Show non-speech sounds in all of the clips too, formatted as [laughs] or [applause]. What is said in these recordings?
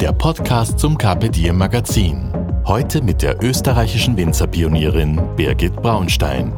der Podcast zum Carpe Diem Magazin. Heute mit der österreichischen Winzerpionierin Birgit Braunstein.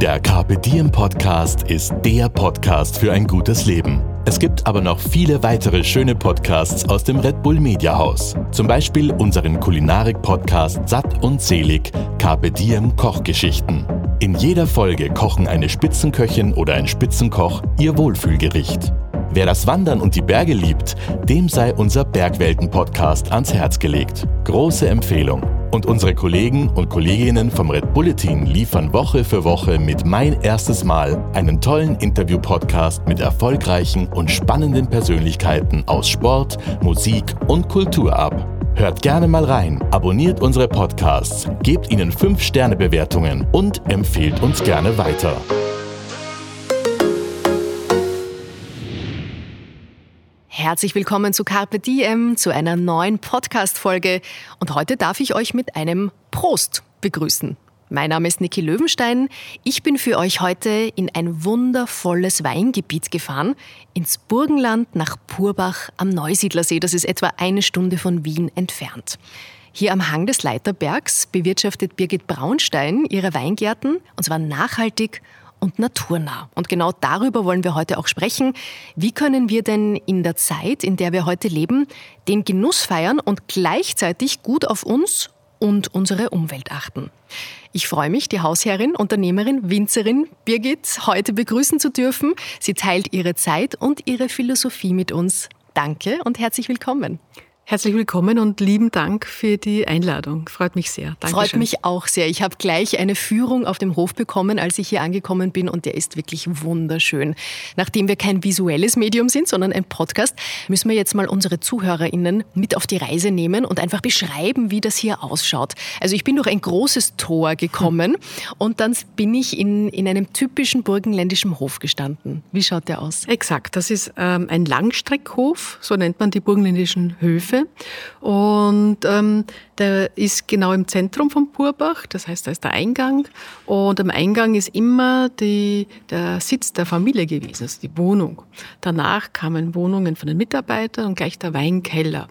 Der Carpe Diem Podcast ist der Podcast für ein gutes Leben. Es gibt aber noch viele weitere schöne Podcasts aus dem Red Bull Media Haus. Zum Beispiel unseren Kulinarik-Podcast Satt und Selig Carpe Diem Kochgeschichten. In jeder Folge kochen eine Spitzenköchin oder ein Spitzenkoch ihr Wohlfühlgericht. Wer das Wandern und die Berge liebt, dem sei unser Bergwelten-Podcast ans Herz gelegt. Große Empfehlung. Und unsere Kollegen und Kolleginnen vom Red Bulletin liefern Woche für Woche mit Mein erstes Mal einen tollen Interview-Podcast mit erfolgreichen und spannenden Persönlichkeiten aus Sport, Musik und Kultur ab. Hört gerne mal rein, abonniert unsere Podcasts, gebt ihnen 5-Sterne-Bewertungen und empfehlt uns gerne weiter. Herzlich willkommen zu Carpe Diem, zu einer neuen Podcast-Folge. Und heute darf ich euch mit einem Prost begrüßen. Mein Name ist Niki Löwenstein. Ich bin für euch heute in ein wundervolles Weingebiet gefahren, ins Burgenland nach Purbach am Neusiedlersee. Das ist etwa eine Stunde von Wien entfernt. Hier am Hang des Leiterbergs bewirtschaftet Birgit Braunstein ihre Weingärten, und zwar nachhaltig und naturnah. Und genau darüber wollen wir heute auch sprechen. Wie können wir denn in der Zeit, in der wir heute leben, den Genuss feiern und gleichzeitig gut auf uns und unsere Umwelt achten? Ich freue mich, die Hausherrin, Unternehmerin, Winzerin Birgit heute begrüßen zu dürfen. Sie teilt ihre Zeit und ihre Philosophie mit uns. Danke und herzlich willkommen. Herzlich willkommen und lieben Dank für die Einladung. Freut mich sehr. Dankeschön. Freut mich auch sehr. Ich habe gleich eine Führung auf dem Hof bekommen, als ich hier angekommen bin und der ist wirklich wunderschön. Nachdem wir kein visuelles Medium sind, sondern ein Podcast, müssen wir jetzt mal unsere ZuhörerInnen mit auf die Reise nehmen und einfach beschreiben, wie das hier ausschaut. Also ich bin durch ein großes Tor gekommen und dann bin ich in, in einem typischen burgenländischen Hof gestanden. Wie schaut der aus? Exakt. Das ist ähm, ein Langstreckhof, so nennt man die burgenländischen Höfe. Höfe. Und ähm, der ist genau im Zentrum von Purbach, das heißt, da ist der Eingang. Und am Eingang ist immer die, der Sitz der Familie gewesen, also die Wohnung. Danach kamen Wohnungen von den Mitarbeitern und gleich der Weinkeller.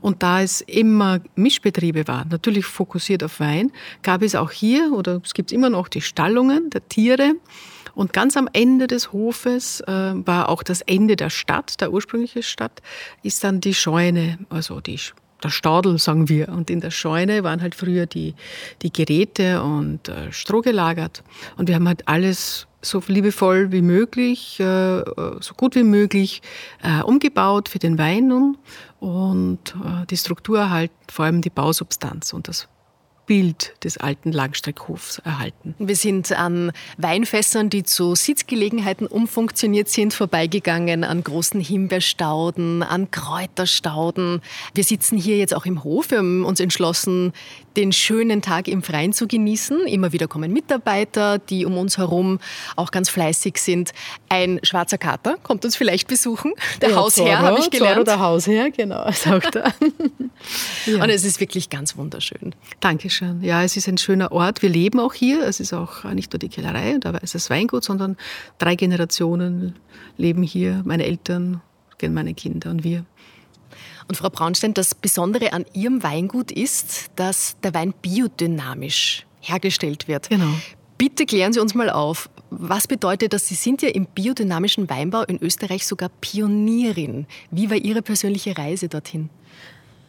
Und da es immer Mischbetriebe waren, natürlich fokussiert auf Wein, gab es auch hier, oder es gibt immer noch die Stallungen der Tiere. Und ganz am Ende des Hofes äh, war auch das Ende der Stadt, der ursprüngliche Stadt, ist dann die Scheune, also die der Stadel, sagen wir. Und in der Scheune waren halt früher die, die Geräte und äh, Stroh gelagert. Und wir haben halt alles so liebevoll wie möglich, äh, so gut wie möglich äh, umgebaut für den Wein nun und äh, die Struktur erhalten, vor allem die Bausubstanz. Und das Bild des alten Langstreckhofs erhalten. Wir sind an Weinfässern, die zu Sitzgelegenheiten umfunktioniert sind, vorbeigegangen, an großen Himbeerstauden, an Kräuterstauden. Wir sitzen hier jetzt auch im Hof. Wir haben uns entschlossen, den schönen Tag im Freien zu genießen. Immer wieder kommen Mitarbeiter, die um uns herum auch ganz fleißig sind. Ein schwarzer Kater kommt uns vielleicht besuchen. Der ja, Hausherr, habe ich gelernt. Zorro, der Hausherr, genau, [laughs] sagt er. ja. Und es ist wirklich ganz wunderschön. Dankeschön. Dankeschön. Ja, es ist ein schöner Ort. Wir leben auch hier. Es ist auch nicht nur die Kellerei, da ist das Weingut, sondern drei Generationen leben hier. Meine Eltern, meine Kinder und wir. Und Frau Braunstein, das Besondere an Ihrem Weingut ist, dass der Wein biodynamisch hergestellt wird. Genau. Bitte klären Sie uns mal auf, was bedeutet das? Sie sind ja im biodynamischen Weinbau in Österreich sogar Pionierin. Wie war Ihre persönliche Reise dorthin?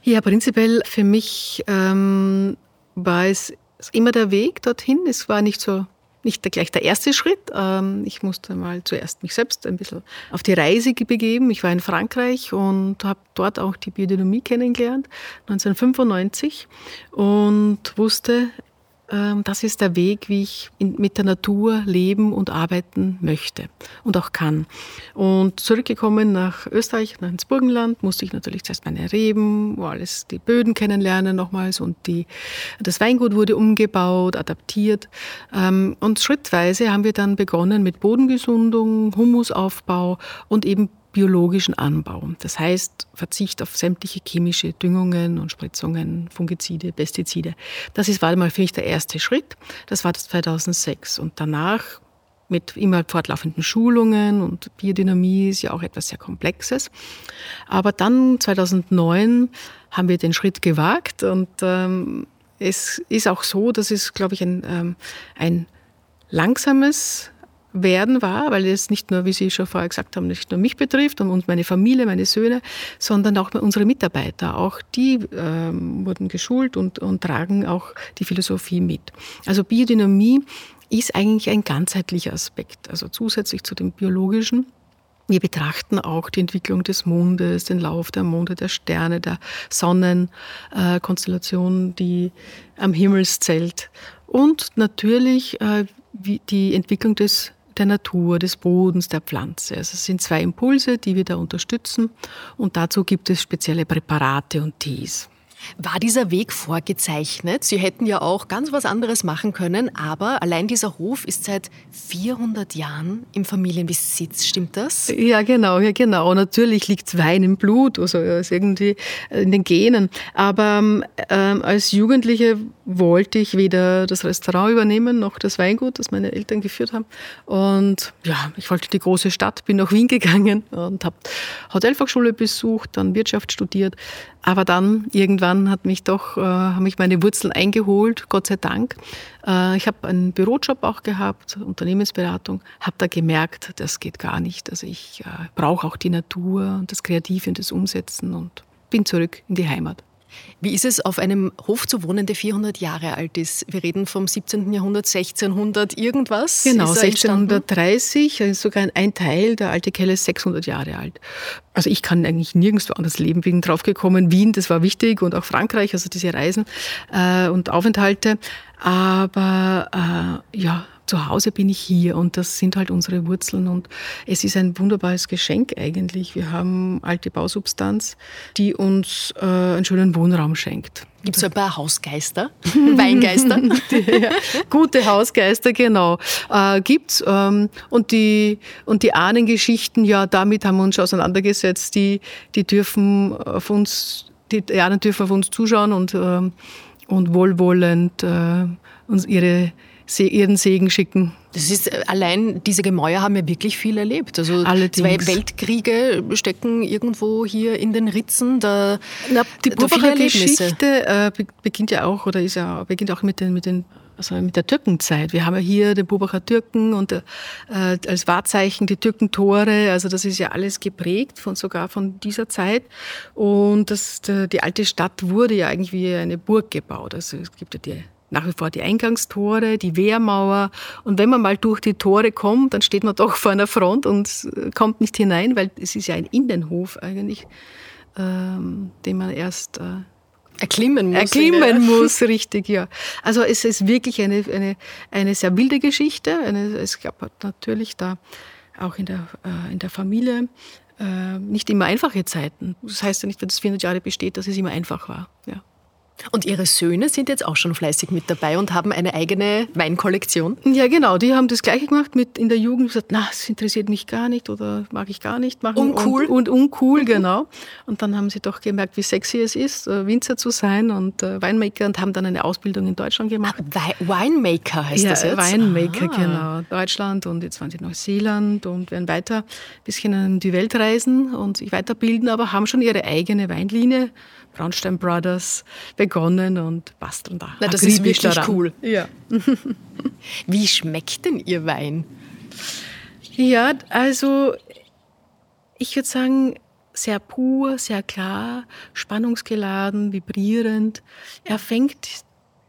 Ja, prinzipiell für mich ähm, war es immer der Weg dorthin. Es war nicht so nicht gleich der erste Schritt. Ähm, ich musste mal zuerst mich selbst ein bisschen auf die Reise begeben. Ich war in Frankreich und habe dort auch die Biodynamie kennengelernt, 1995, und wusste, das ist der Weg, wie ich mit der Natur leben und arbeiten möchte und auch kann. Und zurückgekommen nach Österreich, nach ins Burgenland, musste ich natürlich zuerst meine Reben, alles die Böden kennenlernen nochmals und die, das Weingut wurde umgebaut, adaptiert. Ähm, und schrittweise haben wir dann begonnen mit Bodengesundung, Humusaufbau und eben biologischen Anbau. Das heißt, Verzicht auf sämtliche chemische Düngungen und Spritzungen, Fungizide, Pestizide. Das ist, war mal für mich der erste Schritt. Das war das 2006. Und danach mit immer fortlaufenden Schulungen und Biodynamie ist ja auch etwas sehr Komplexes. Aber dann 2009 haben wir den Schritt gewagt und ähm, es ist auch so, dass es, glaube ich, ein, ähm, ein langsames werden war, weil es nicht nur, wie Sie schon vorher gesagt haben, nicht nur mich betrifft und meine Familie, meine Söhne, sondern auch unsere Mitarbeiter. Auch die ähm, wurden geschult und, und tragen auch die Philosophie mit. Also Biodynamie ist eigentlich ein ganzheitlicher Aspekt, also zusätzlich zu dem biologischen. Wir betrachten auch die Entwicklung des Mondes, den Lauf der Monde, der Sterne, der Sonnenkonstellation, äh, die am Himmelszelt und natürlich äh, die Entwicklung des der Natur, des Bodens, der Pflanze. Also es sind zwei Impulse, die wir da unterstützen und dazu gibt es spezielle Präparate und Tees. War dieser Weg vorgezeichnet? Sie hätten ja auch ganz was anderes machen können, aber allein dieser Hof ist seit 400 Jahren im Familienbesitz, stimmt das? Ja, genau, ja, genau. Natürlich liegt Wein im Blut, also ist irgendwie in den Genen. Aber ähm, als Jugendliche wollte ich weder das Restaurant übernehmen noch das Weingut, das meine Eltern geführt haben. Und ja, ich wollte die große Stadt, bin nach Wien gegangen und habe Hotelfachschule besucht, dann Wirtschaft studiert. Aber dann irgendwann hat mich doch, äh, haben mich meine Wurzeln eingeholt, Gott sei Dank. Äh, ich habe einen Bürojob auch gehabt, Unternehmensberatung, habe da gemerkt, das geht gar nicht. Also ich äh, brauche auch die Natur und das Kreative und das Umsetzen und bin zurück in die Heimat. Wie ist es, auf einem Hof zu wohnen, der 400 Jahre alt ist? Wir reden vom 17. Jahrhundert, 1600 irgendwas. Genau, 1630, also sogar ein Teil der alte Kelle ist 600 Jahre alt. Also ich kann eigentlich nirgendwo anders leben. Bin draufgekommen, Wien, das war wichtig und auch Frankreich, also diese Reisen äh, und Aufenthalte. Aber äh, ja, zu Hause bin ich hier und das sind halt unsere Wurzeln und es ist ein wunderbares Geschenk eigentlich. Wir haben alte Bausubstanz, die uns äh, einen schönen Wohnraum schenkt. Gibt es ein paar Hausgeister, [laughs] Weingeister? [laughs] ja, gute Hausgeister, genau. Äh, gibt's. Ähm, und, die, und die Ahnengeschichten, ja, damit haben wir uns auseinandergesetzt. Die, die dürfen auf uns, die Ahnen dürfen auf uns zuschauen und, ähm, und wohlwollend äh, uns ihre ihren Segen schicken. Das ist äh, allein diese Gemäuer haben ja wirklich viel erlebt. Also Allerdings. zwei Weltkriege stecken irgendwo hier in den Ritzen. Da, Na, die Burbacher Geschichte äh, beginnt ja auch oder ist ja beginnt auch mit den mit den also mit der Türkenzeit. Wir haben ja hier den Bubacher Türken und äh, als Wahrzeichen die Türkentore. Also das ist ja alles geprägt von sogar von dieser Zeit. Und das, die alte Stadt wurde ja eigentlich wie eine Burg gebaut. Also es gibt ja die nach wie vor die Eingangstore, die Wehrmauer. Und wenn man mal durch die Tore kommt, dann steht man doch vor einer Front und äh, kommt nicht hinein, weil es ist ja ein Innenhof eigentlich, ähm, den man erst äh, erklimmen muss. Erklimmen muss, [laughs] richtig, ja. Also es ist wirklich eine, eine, eine sehr wilde Geschichte. Eine, es gab natürlich da auch in der, äh, in der Familie äh, nicht immer einfache Zeiten. Das heißt ja nicht, wenn es 400 Jahre besteht, dass es immer einfach war. Ja. Und Ihre Söhne sind jetzt auch schon fleißig mit dabei und haben eine eigene Weinkollektion? Ja, genau. Die haben das Gleiche gemacht mit in der Jugend gesagt, na, das interessiert mich gar nicht oder mag ich gar nicht machen. Uncool. Und, und uncool, [laughs] genau. Und dann haben sie doch gemerkt, wie sexy es ist, äh, Winzer zu sein und äh, Weinmaker und haben dann eine Ausbildung in Deutschland gemacht. Ah, Winemaker heißt ja, das jetzt? Winemaker, ah. genau. Deutschland und jetzt waren sie in Neuseeland und werden weiter ein bisschen in die Welt reisen und sich weiterbilden, aber haben schon ihre eigene Weinlinie Braunstein Brothers begonnen und basteln da. Na, das ist wirklich daran. cool. Ja. [laughs] Wie schmeckt denn Ihr Wein? Ja, also ich würde sagen, sehr pur, sehr klar, spannungsgeladen, vibrierend. Er fängt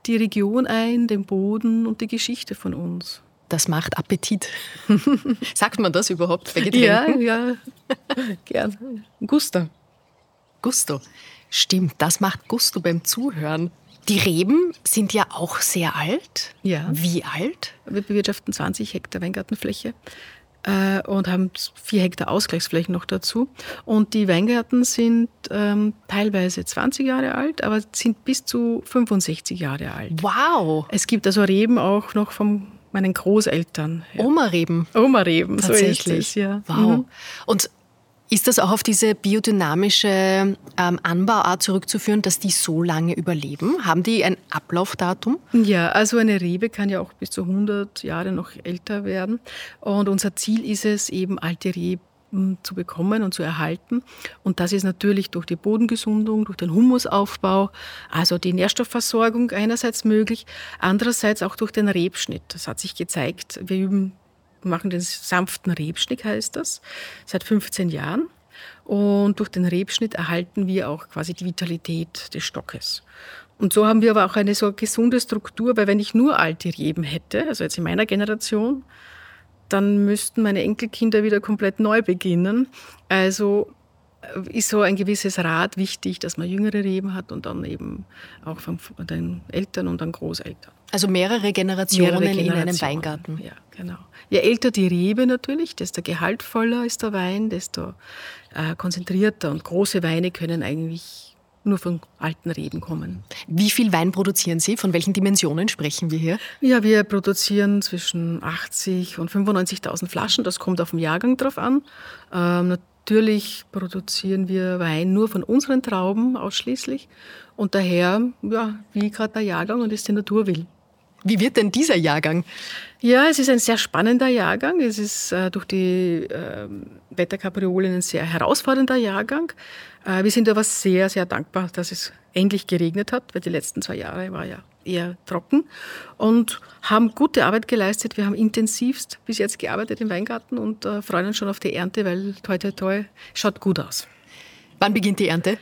die Region ein, den Boden und die Geschichte von uns. Das macht Appetit. [laughs] Sagt man das überhaupt bei Getränken? Ja, ja, gern. Gusto. Gusto. Stimmt, das macht Gusto beim Zuhören. Die Reben sind ja auch sehr alt. Ja. Wie alt? Wir bewirtschaften 20 Hektar Weingartenfläche äh, und haben vier Hektar Ausgleichsflächen noch dazu. Und die Weingärten sind ähm, teilweise 20 Jahre alt, aber sind bis zu 65 Jahre alt. Wow. Es gibt also Reben auch noch von meinen Großeltern. Ja. Oma-Reben. Oma-Reben, so ist Tatsächlich. es, ja. Wow. Mhm. Und ist das auch auf diese biodynamische ähm, Anbauart zurückzuführen, dass die so lange überleben? Haben die ein Ablaufdatum? Ja, also eine Rebe kann ja auch bis zu 100 Jahre noch älter werden. Und unser Ziel ist es, eben alte Reben zu bekommen und zu erhalten. Und das ist natürlich durch die Bodengesundung, durch den Humusaufbau, also die Nährstoffversorgung einerseits möglich, andererseits auch durch den Rebschnitt. Das hat sich gezeigt. Wir üben, machen den sanften Rebschnitt, heißt das, seit 15 Jahren. Und durch den Rebschnitt erhalten wir auch quasi die Vitalität des Stockes. Und so haben wir aber auch eine so gesunde Struktur, weil wenn ich nur alte Reben hätte, also jetzt in meiner Generation, dann müssten meine Enkelkinder wieder komplett neu beginnen. Also ist so ein gewisses Rad wichtig, dass man jüngere Reben hat und dann eben auch von den Eltern und dann Großeltern. Also mehrere Generationen, Mehrere in einem Generationen. Weingarten. Ja, genau. Je älter die Rebe natürlich, desto gehaltvoller ist der Wein, desto äh, konzentrierter. Und große Weine können eigentlich nur von alten Reben kommen. Wie viel Wein produzieren Sie? Von welchen Dimensionen sprechen wir hier? Ja, wir produzieren zwischen 80 und 95.000 Flaschen. Das kommt auf den Jahrgang drauf an. Ähm, natürlich produzieren wir Wein nur von unseren Trauben ausschließlich. Und daher, ja, wie gerade der Jahrgang und es die Natur will. Wie wird denn dieser Jahrgang? Ja, es ist ein sehr spannender Jahrgang. Es ist äh, durch die äh, Wetterkapriolen ein sehr herausfordernder Jahrgang. Äh, wir sind aber sehr, sehr dankbar, dass es endlich geregnet hat, weil die letzten zwei Jahre war ja eher trocken und haben gute Arbeit geleistet. Wir haben intensivst bis jetzt gearbeitet im Weingarten und äh, freuen uns schon auf die Ernte, weil toi toi toi schaut gut aus. Wann beginnt die Ernte?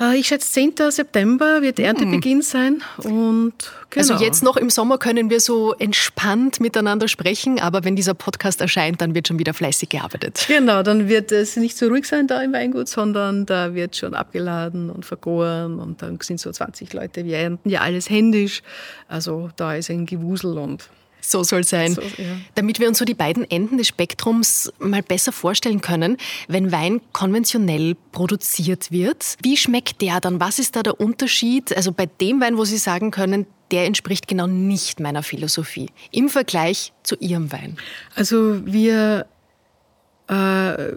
Äh, Ich schätze, 10. September wird Erntebeginn sein. Und genau. Also jetzt noch im Sommer können wir so entspannt miteinander sprechen, aber wenn dieser Podcast erscheint, dann wird schon wieder fleißig gearbeitet. Genau, dann wird es nicht so ruhig sein da im Weingut, sondern da wird schon abgeladen und vergoren und dann sind so 20 Leute. Wir ernten ja alles händisch. Also da ist ein Gewusel und So soll sein. So, ja. Damit wir uns so die beiden Enden des Spektrums mal besser vorstellen können, wenn Wein konventionell produziert wird, wie schmeckt der dann? Was ist da der Unterschied? Also bei dem Wein, wo Sie sagen können, der entspricht genau nicht meiner Philosophie im Vergleich zu Ihrem Wein. Also wir, äh,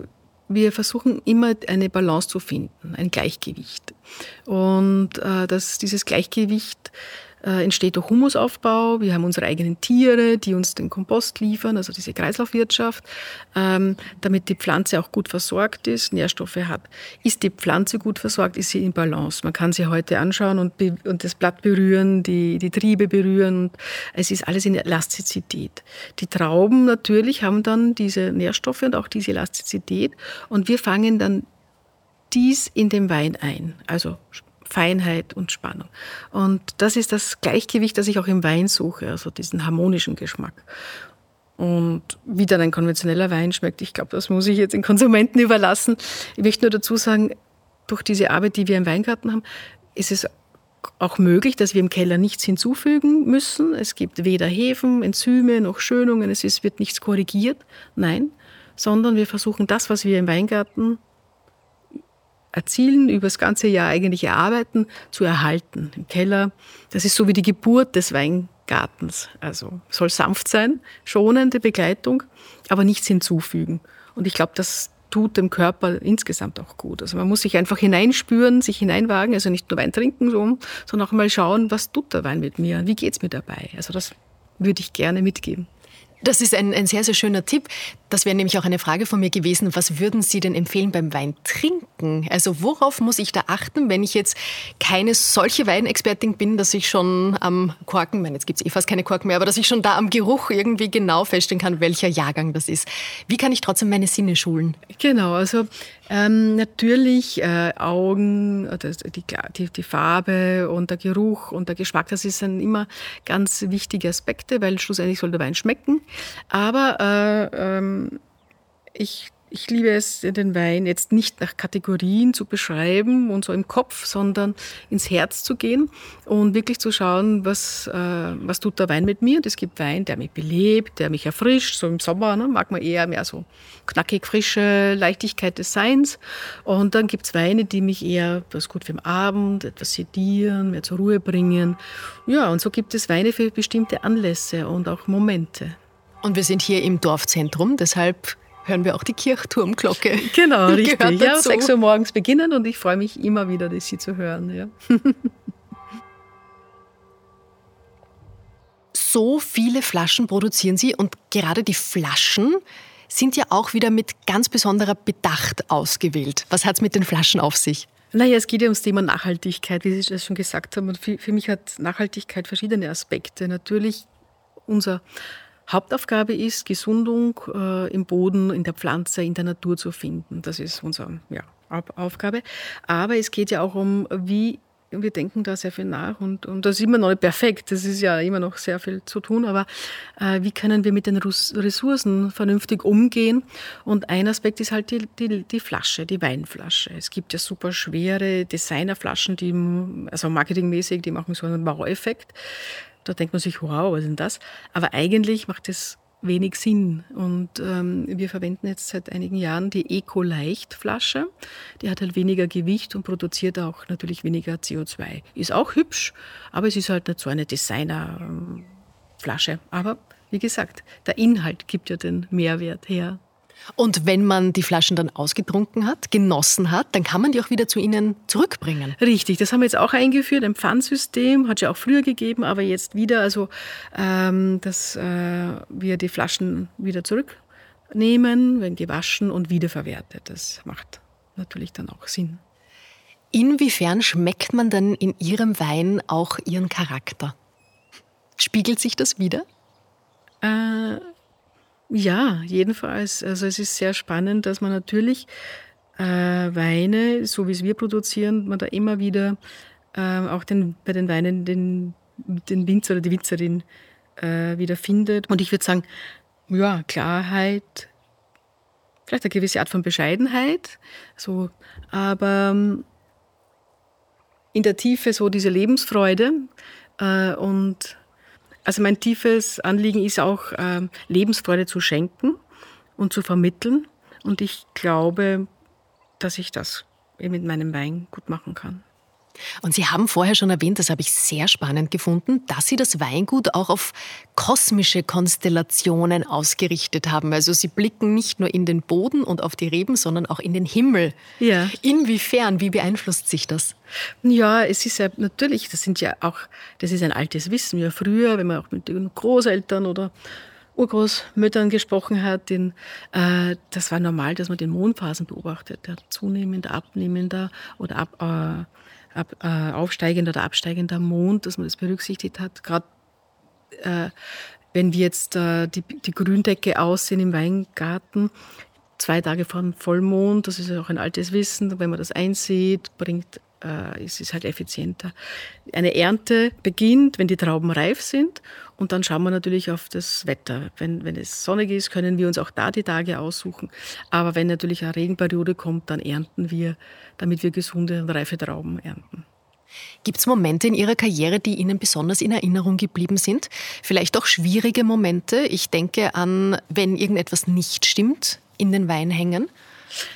wir versuchen immer eine Balance zu finden, ein Gleichgewicht. Und äh, das, dieses Gleichgewicht äh, entsteht durch Humusaufbau. Wir haben unsere eigenen Tiere, die uns den Kompost liefern, also diese Kreislaufwirtschaft, ähm, damit die Pflanze auch gut versorgt ist, Nährstoffe hat. Ist die Pflanze gut versorgt, ist sie in Balance. Man kann sie heute anschauen und, und das Blatt berühren, die, die Triebe berühren. Es ist alles in Elastizität. Die Trauben natürlich haben dann diese Nährstoffe und auch diese Elastizität. Und wir fangen dann dies in den Wein ein. Also Feinheit und Spannung. Und das ist das Gleichgewicht, das ich auch im Wein suche, also diesen harmonischen Geschmack. Und wie dann ein konventioneller Wein schmeckt, ich glaube, das muss ich jetzt den Konsumenten [laughs] überlassen. Ich möchte nur dazu sagen, durch diese Arbeit, die wir im Weingarten haben, ist es auch möglich, dass wir im Keller nichts hinzufügen müssen. Es gibt weder Hefen, Enzyme noch Schönungen, es ist, wird nichts korrigiert. Nein, sondern wir versuchen das, was wir im Weingarten erzielen, über das ganze Jahr eigentlich erarbeiten, zu erhalten im Keller. Das ist so wie die Geburt des Weingartens. Also soll sanft sein, schonende Begleitung, aber nichts hinzufügen. Und ich glaube, das tut dem Körper insgesamt auch gut. Also man muss sich einfach hineinspüren, sich hineinwagen, also nicht nur Wein trinken, so, sondern auch mal schauen, was tut der Wein mit mir, wie geht's mir dabei. Also das würde ich gerne mitgeben. Das ist ein, ein sehr, sehr schöner Tipp. Das wäre nämlich auch eine Frage von mir gewesen. Was würden Sie denn empfehlen beim Wein trinken? Also worauf muss ich da achten, wenn ich jetzt keine solche Weinexpertin bin, dass ich schon am Korken, ich meine, jetzt gibt es eh fast keine Korken mehr, aber dass ich schon da am Geruch irgendwie genau feststellen kann, welcher Jahrgang das ist. Wie kann ich trotzdem meine Sinne schulen? Genau, also ähm, natürlich äh, Augen, die, die, die Farbe und der Geruch und der Geschmack, das ein immer ganz wichtige Aspekte, weil schlussendlich soll der Wein schmecken. Aber äh, ähm, ich ich liebe es, den Wein jetzt nicht nach Kategorien zu beschreiben und so im Kopf, sondern ins Herz zu gehen und wirklich zu schauen, was, äh, was tut der Wein mit mir. Und es gibt Wein, der mich belebt, der mich erfrischt. So im Sommer ne, mag man eher mehr so knackig frische Leichtigkeit des Seins. Und dann gibt es Weine, die mich eher was gut für den Abend, etwas sedieren, mehr zur Ruhe bringen. Ja, und so gibt es Weine für bestimmte Anlässe und auch Momente. Und wir sind hier im Dorfzentrum, deshalb hören wir auch die Kirchturmglocke. [laughs] Genau, richtig. Ja, 6 Uhr morgens beginnen und ich freue mich immer wieder, sie zu hören. Ja. [laughs] so viele Flaschen produzieren Sie und gerade die Flaschen sind ja auch wieder mit ganz besonderer Bedacht ausgewählt. Was hat es mit den Flaschen auf sich? Naja, es geht ja ums Thema Nachhaltigkeit, wie Sie das schon gesagt haben. Und für, für mich hat Nachhaltigkeit verschiedene Aspekte. Natürlich unser Hauptaufgabe ist, Gesundung äh, im Boden, in der Pflanze, in der Natur zu finden. Das ist unsere ja, Aufgabe. Aber es geht ja auch um, wie wir denken da sehr viel nach und, und das ist immer noch nicht perfekt. Das ist ja immer noch sehr viel zu tun, aber äh, wie können wir mit den Ressourcen vernünftig umgehen? Und ein Aspekt ist halt die, die, die Flasche, die Weinflasche. Es gibt ja super schwere Designerflaschen, die, also marketingmäßig, die machen so einen Wow-Effekt. Da denkt man sich, wow, was ist denn das? Aber eigentlich macht es wenig Sinn. Und ähm, wir verwenden jetzt seit einigen Jahren die Eco-Leicht-Flasche. Die hat halt weniger Gewicht und produziert auch natürlich weniger CO2. Ist auch hübsch, aber es ist halt nicht so eine Designer-Flasche. Aber wie gesagt, der Inhalt gibt ja den Mehrwert her. Und wenn man die Flaschen dann ausgetrunken hat, genossen hat, dann kann man die auch wieder zu Ihnen zurückbringen. Richtig, das haben wir jetzt auch eingeführt, ein Pfandsystem, hat es ja auch früher gegeben, aber jetzt wieder, also ähm, dass äh, wir die Flaschen wieder zurücknehmen, wenn gewaschen und wiederverwertet. Das macht natürlich dann auch Sinn. Inwiefern schmeckt man denn in Ihrem Wein auch Ihren Charakter? Spiegelt sich das wieder? Äh, ja, jedenfalls. Also es ist sehr spannend, dass man natürlich äh, Weine, so wie es wir produzieren, man da immer wieder äh, auch den, bei den Weinen den, den Winzer oder die Winzerin äh, wieder findet. Und ich würde sagen, ja, Klarheit, vielleicht eine gewisse Art von Bescheidenheit, so, aber ähm, in der Tiefe so diese Lebensfreude äh, und also mein tiefes Anliegen ist auch, ähm, Lebensfreude zu schenken und zu vermitteln. Und ich glaube, dass ich das mit meinem Wein gut machen kann. Und Sie haben vorher schon erwähnt, das habe ich sehr spannend gefunden, dass Sie das Weingut auch auf kosmische Konstellationen ausgerichtet haben. Also Sie blicken nicht nur in den Boden und auf die Reben, sondern auch in den Himmel. Ja. Inwiefern, wie beeinflusst sich das? Ja, es ist ja natürlich, das sind ja auch, das ist ein altes Wissen. Ja, früher, wenn man auch mit den Großeltern oder Urgroßmüttern gesprochen hat, den, äh, das war normal, dass man den Mondphasen beobachtet, der zunehmender, abnehmender oder ab, äh, ab, äh, aufsteigender oder absteigender Mond, dass man das berücksichtigt hat. Gerade äh, wenn wir jetzt äh, die, die Gründecke aussehen im Weingarten, zwei Tage vor dem Vollmond, das ist ja auch ein altes Wissen, wenn man das einsieht, bringt äh, es ist halt effizienter. Eine Ernte beginnt, wenn die Trauben reif sind und dann schauen wir natürlich auf das Wetter. Wenn, wenn es sonnig ist, können wir uns auch da die Tage aussuchen. Aber wenn natürlich eine Regenperiode kommt, dann ernten wir, damit wir gesunde und reife Trauben ernten. Gibt es Momente in Ihrer Karriere, die Ihnen besonders in Erinnerung geblieben sind? Vielleicht auch schwierige Momente? Ich denke an, wenn irgendetwas nicht stimmt in den Weinhängen.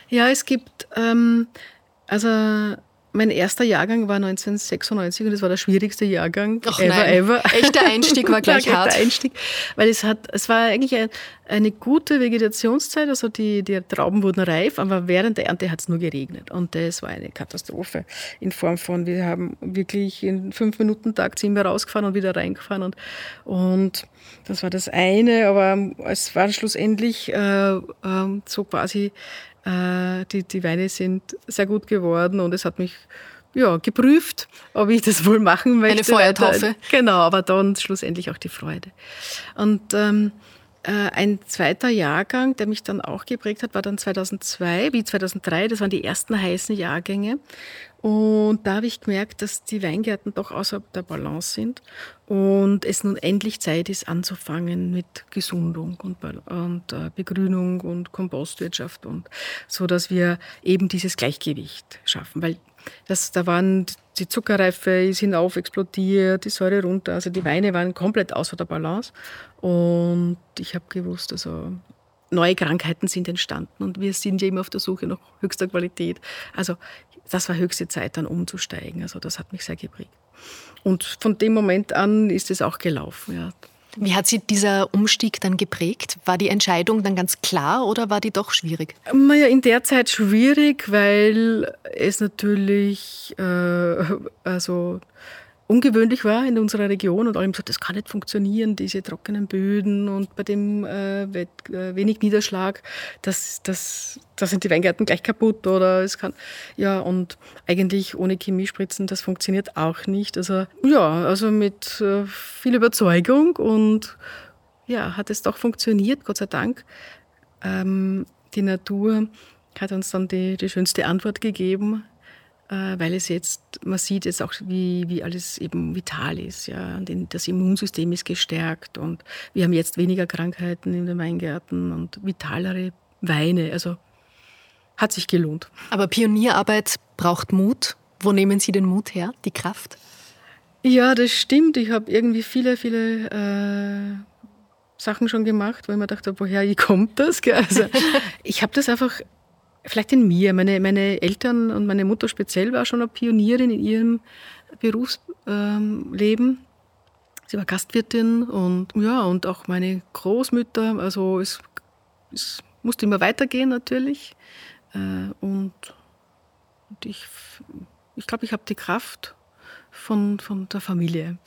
Ja, es gibt, ähm, also mein erster Jahrgang war 1996 und das war der schwierigste Jahrgang Ach ever, nein. ever. Echter Einstieg war [laughs] gleich hart. Echter Einstieg, weil es hat, es war eigentlich ein, eine gute Vegetationszeit, also die, die Trauben wurden reif, aber während der Ernte hat es nur geregnet und das war eine Katastrophe in Form von, wir haben wirklich in fünf Minuten Tag sind wir rausgefahren und wieder reingefahren und, und das war das eine, aber es war schlussendlich äh, äh, so quasi äh, die, die Weine sind sehr gut geworden und es hat mich ja, geprüft, ob ich das wohl machen möchte. Eine Feuertaufe. Genau, aber dann schlussendlich auch die Freude. Und ähm, Äh, ein zweiter Jahrgang, der mich dann auch geprägt hat, war dann 2002, wie 2003. Das waren die ersten heißen Jahrgänge. Und da habe ich gemerkt, dass die Weingärten doch außerhalb der Balance sind und es nun endlich Zeit ist, anzufangen mit Gesundung und, und äh, Begrünung und Kompostwirtschaft und so, dass wir eben dieses Gleichgewicht schaffen. Weil das, da waren die Zuckerreife ist hinauf explodiert, die Säure runter, also die Weine waren komplett außer der Balance. Und ich habe gewusst, also neue Krankheiten sind entstanden und wir sind ja immer auf der Suche nach höchster Qualität. Also das war höchste Zeit, dann umzusteigen. Also das hat mich sehr geprägt. Und von dem Moment an ist es auch gelaufen. Ja. Wie hat Sie dieser Umstieg dann geprägt? War die Entscheidung dann ganz klar oder war die doch schwierig? Naja, in der Zeit schwierig, weil es natürlich äh, also ungewöhnlich war in unserer Region und allem gesagt, das kann nicht funktionieren, diese trockenen Böden und bei dem äh, äh, wenig Niederschlag, das, das, das sind die Weingärten gleich kaputt oder es kann, ja, und eigentlich ohne Chemiespritzen, das funktioniert auch nicht. Also, ja, also mit äh, viel Überzeugung und ja, hat es doch funktioniert, Gott sei Dank. Ähm, die Natur hat uns dann die, die schönste Antwort gegeben weil es jetzt, man sieht jetzt auch, wie, wie alles eben vital ist. Ja. Das Immunsystem ist gestärkt und wir haben jetzt weniger Krankheiten in den Weingärten und vitalere Weine. Also hat sich gelohnt. Aber Pionierarbeit braucht Mut. Wo nehmen Sie den Mut her, die Kraft? Ja, das stimmt. Ich habe irgendwie viele, viele äh, Sachen schon gemacht, wo ich mir dachte, woher kommt das? Also, [laughs] ich habe das einfach vielleicht in mir. Meine, meine Eltern und meine Mutter speziell war schon eine Pionierin in ihrem Berufsleben. Sie war Gastwirtin und ja, und auch meine Großmütter. Also es, es musste immer weitergehen natürlich. Äh, und, und ich, ich glaube, ich habe die Kraft von, von der Familie.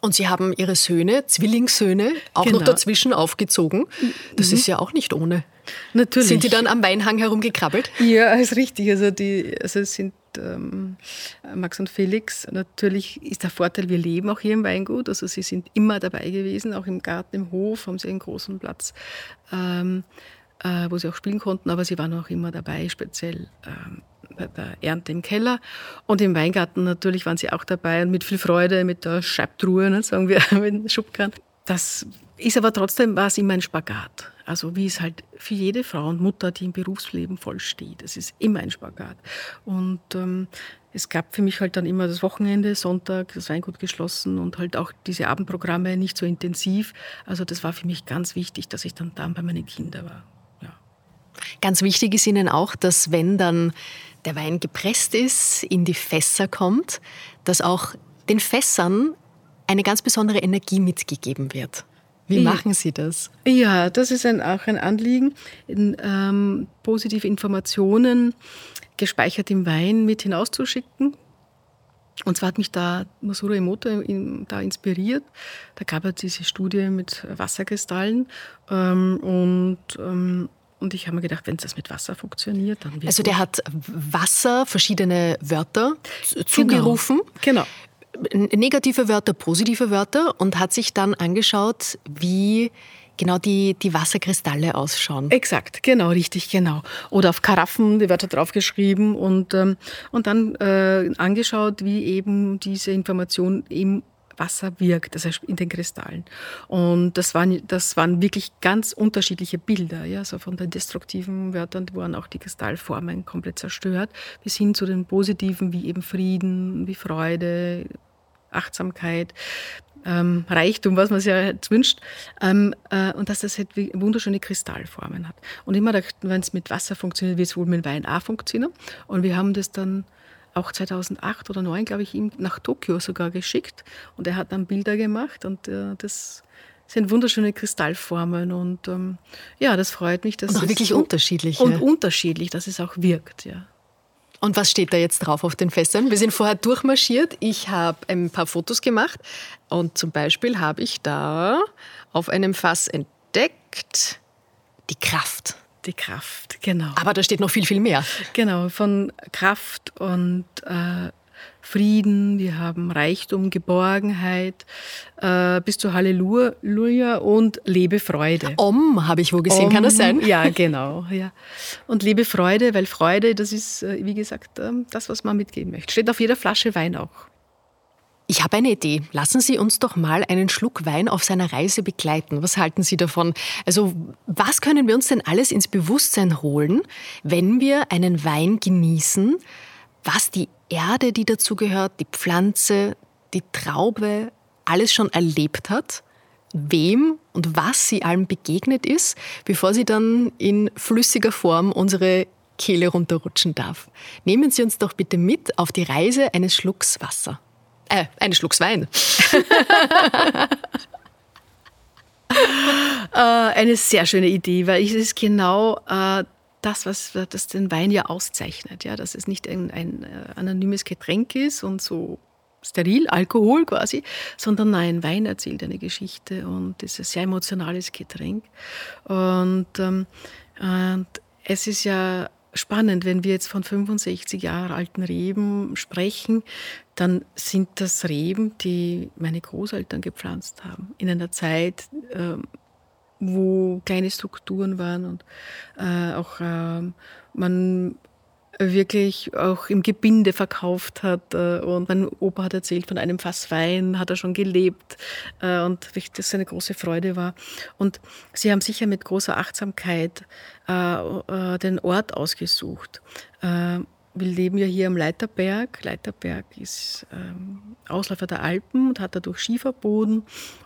Und Sie haben Ihre Söhne, Zwillingssöhne, auch genau. noch dazwischen aufgezogen. Das mhm. ist ja auch nicht ohne. Natürlich. Sind die dann am Weinhang herumgekrabbelt? Ja, ist richtig. Also, die, also sind ähm, Max und Felix. Natürlich ist der Vorteil, wir leben auch hier im Weingut. Also sie sind immer dabei gewesen, auch im Garten, im Hof haben sie einen großen Platz. Ähm, äh, wo sie auch spielen konnten, aber sie waren auch immer dabei, speziell ähm, bei der Ernte im Keller. Und im Weingarten natürlich waren sie auch dabei und mit viel Freude, mit der Scheibtruhe, ne, sagen wir, [laughs] mit dem Schubkran. Das ist aber trotzdem, war es immer ein Spagat. Also wie es halt für jede Frau und Mutter, die im Berufsleben voll steht. Es ist immer ein Spagat. Und ähm, es gab für mich halt dann immer das Wochenende, Sonntag, das Weingut geschlossen und halt auch diese Abendprogramme nicht so intensiv. Also das war für mich ganz wichtig, dass ich dann da bei meinen Kindern war. Ganz wichtig ist Ihnen auch, dass wenn dann der Wein gepresst ist, in die Fässer kommt, dass auch den Fässern eine ganz besondere Energie mitgegeben wird. Wie machen Sie das? Ja, das ist ein, auch ein Anliegen, in, ähm, positive Informationen gespeichert im Wein mit hinauszuschicken. Und zwar hat mich da Masuro Emoto in, da inspiriert. Da gab es diese Studie mit Wasserkristallen ähm, und ähm, und ich habe mir gedacht, wenn das mit Wasser funktioniert, dann wird Also der hat Wasser, verschiedene Wörter genau. zugerufen. Genau. Negative Wörter, positive Wörter und hat sich dann angeschaut, wie genau die, die Wasserkristalle ausschauen. Exakt, genau, richtig, genau. Oder auf Karaffen die Wörter draufgeschrieben und, ähm, und dann äh, angeschaut, wie eben diese Information im Wasser wirkt, also in den Kristallen. Und das waren, das waren wirklich ganz unterschiedliche Bilder, ja, so von den destruktiven Wörtern wurden auch die Kristallformen komplett zerstört, bis hin zu den positiven, wie eben Frieden, wie Freude, Achtsamkeit, ähm, Reichtum, was man sich ja wünscht, ähm, äh, und dass das halt wunderschöne Kristallformen hat. Und immer wenn es mit Wasser funktioniert, wird es wohl mit Wein auch funktionieren. Und wir haben das dann auch 2008 oder 2009, glaube ich, ihm nach Tokio sogar geschickt. Und er hat dann Bilder gemacht und äh, das sind wunderschöne Kristallformen und ähm, ja, das freut mich. Dass und auch wirklich so unterschiedlich. Und unterschiedlich, dass es auch wirkt, ja. Und was steht da jetzt drauf auf den Fässern? Wir sind vorher durchmarschiert. Ich habe ein paar Fotos gemacht und zum Beispiel habe ich da auf einem Fass entdeckt die Kraft. Die Kraft, genau. Aber da steht noch viel, viel mehr. Genau, von Kraft und äh, Frieden, wir haben Reichtum, Geborgenheit, äh, bis zu Halleluja und Lebe Freude. Om habe ich wo gesehen, Om, kann das sein? Ja, genau. Ja. Und Lebe Freude, weil Freude, das ist, äh, wie gesagt, ähm, das, was man mitgeben möchte. Steht auf jeder Flasche Wein auch. Ich habe eine Idee. Lassen Sie uns doch mal einen Schluck Wein auf seiner Reise begleiten. Was halten Sie davon? Also, was können wir uns denn alles ins Bewusstsein holen, wenn wir einen Wein genießen, was die Erde, die dazugehört, die Pflanze, die Traube, alles schon erlebt hat? wem und was sie allem begegnet ist, bevor sie dann in flüssiger Form unsere Kehle runterrutschen darf. Nehmen Sie uns doch bitte mit auf die Reise eines Schlucks Wasser. Äh, einen Schlucks Wein. [laughs] äh, eine sehr schöne Idee, weil es ist genau äh, das, was das den Wein ja auszeichnet. Ja, dass es nicht ein, ein äh, anonymes Getränk ist und so steril, Alkohol quasi, sondern nein, Wein erzählt eine Geschichte und ist ein sehr emotionales Getränk. Und, ähm, und es ist ja spannend, wenn wir jetzt von 65 Jahre alten Reben sprechen, dann sind das Reben, die meine Großeltern gepflanzt haben, in einer Zeit, ähm, wo kleine Strukturen waren und äh, auch ähm, man wirklich auch im Gebinde verkauft hat. Äh, und mein Opa hat erzählt, von einem Fass Wein hat er schon gelebt äh, und das eine große Freude war. Und sie haben sicher mit großer Achtsamkeit äh, den Ort ausgesucht. Wir leben ja hier am Leiterberg. Leiterberg ist ähm, Ausläufer der Alpen und hat dadurch Schieferboden.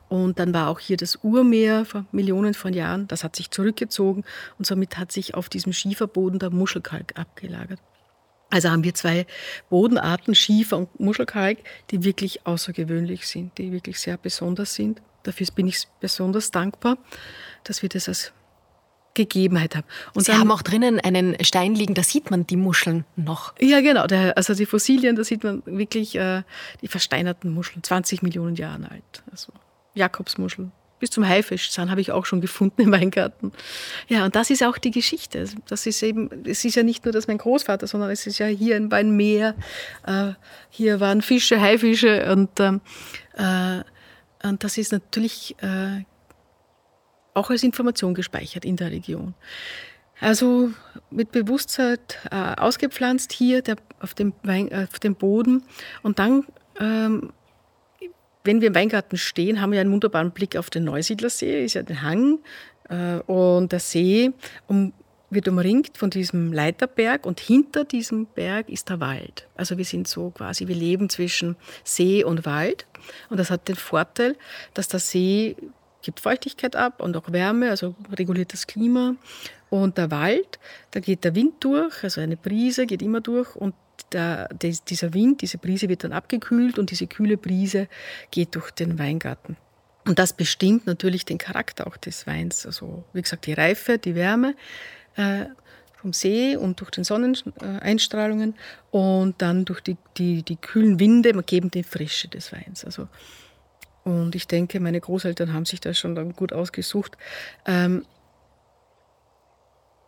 Und dann war auch hier das Urmeer vor Millionen von Jahren. Das hat sich zurückgezogen und somit hat sich auf diesem Schieferboden der Muschelkalk abgelagert. Also haben wir zwei Bodenarten, Schiefer und Muschelkalk, die wirklich außergewöhnlich sind, die wirklich sehr besonders sind. Dafür bin ich besonders dankbar, dass wir das als Gegebenheit haben. Und Sie dann, haben auch drinnen einen Stein liegen, da sieht man die Muscheln noch. Ja, genau. Der, also die Fossilien, da sieht man wirklich äh, die versteinerten Muscheln, 20 Millionen Jahre alt. Also Jakobsmuscheln. Bis zum Haifischzahn habe ich auch schon gefunden im Weingarten. Ja, und das ist auch die Geschichte. Das ist eben, es ist ja nicht nur, dass mein Großvater, sondern es ist ja hier ein Weinmeer. Äh, hier waren Fische, Haifische und, ähm, äh, und das ist natürlich äh, auch als Information gespeichert in der Region. Also mit Bewusstsein äh, ausgepflanzt hier der, auf, dem Wein, äh, auf dem Boden. Und dann, ähm, wenn wir im Weingarten stehen, haben wir einen wunderbaren Blick auf den Neusiedlersee, ist ja der Hang. Äh, und der See um, wird umringt von diesem Leiterberg und hinter diesem Berg ist der Wald. Also wir sind so quasi, wir leben zwischen See und Wald. Und das hat den Vorteil, dass der See gibt Feuchtigkeit ab und auch Wärme, also reguliert das Klima. Und der Wald, da geht der Wind durch, also eine Brise geht immer durch und der, dieser Wind, diese Brise wird dann abgekühlt und diese kühle Brise geht durch den Weingarten. Und das bestimmt natürlich den Charakter auch des Weins. Also wie gesagt, die Reife, die Wärme äh, vom See und durch den Sonneneinstrahlungen und dann durch die, die, die kühlen Winde geben die Frische des Weins. Also und ich denke, meine Großeltern haben sich das schon dann gut ausgesucht. Ähm,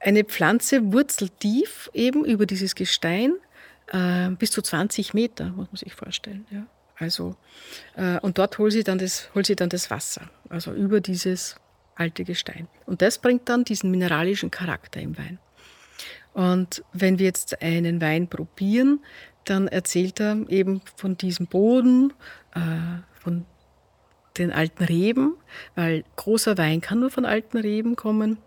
eine Pflanze wurzelt tief eben über dieses Gestein äh, bis zu 20 Meter, muss man sich vorstellen. Ja. Also, äh, und dort holt sie, dann das, sie dann das Wasser, also über dieses alte Gestein. Und das bringt dann diesen mineralischen Charakter im Wein. Und wenn wir jetzt einen Wein probieren, dann erzählt er eben von diesem Boden, äh, von den alten Reben, weil großer Wein kann nur von alten Reben kommen.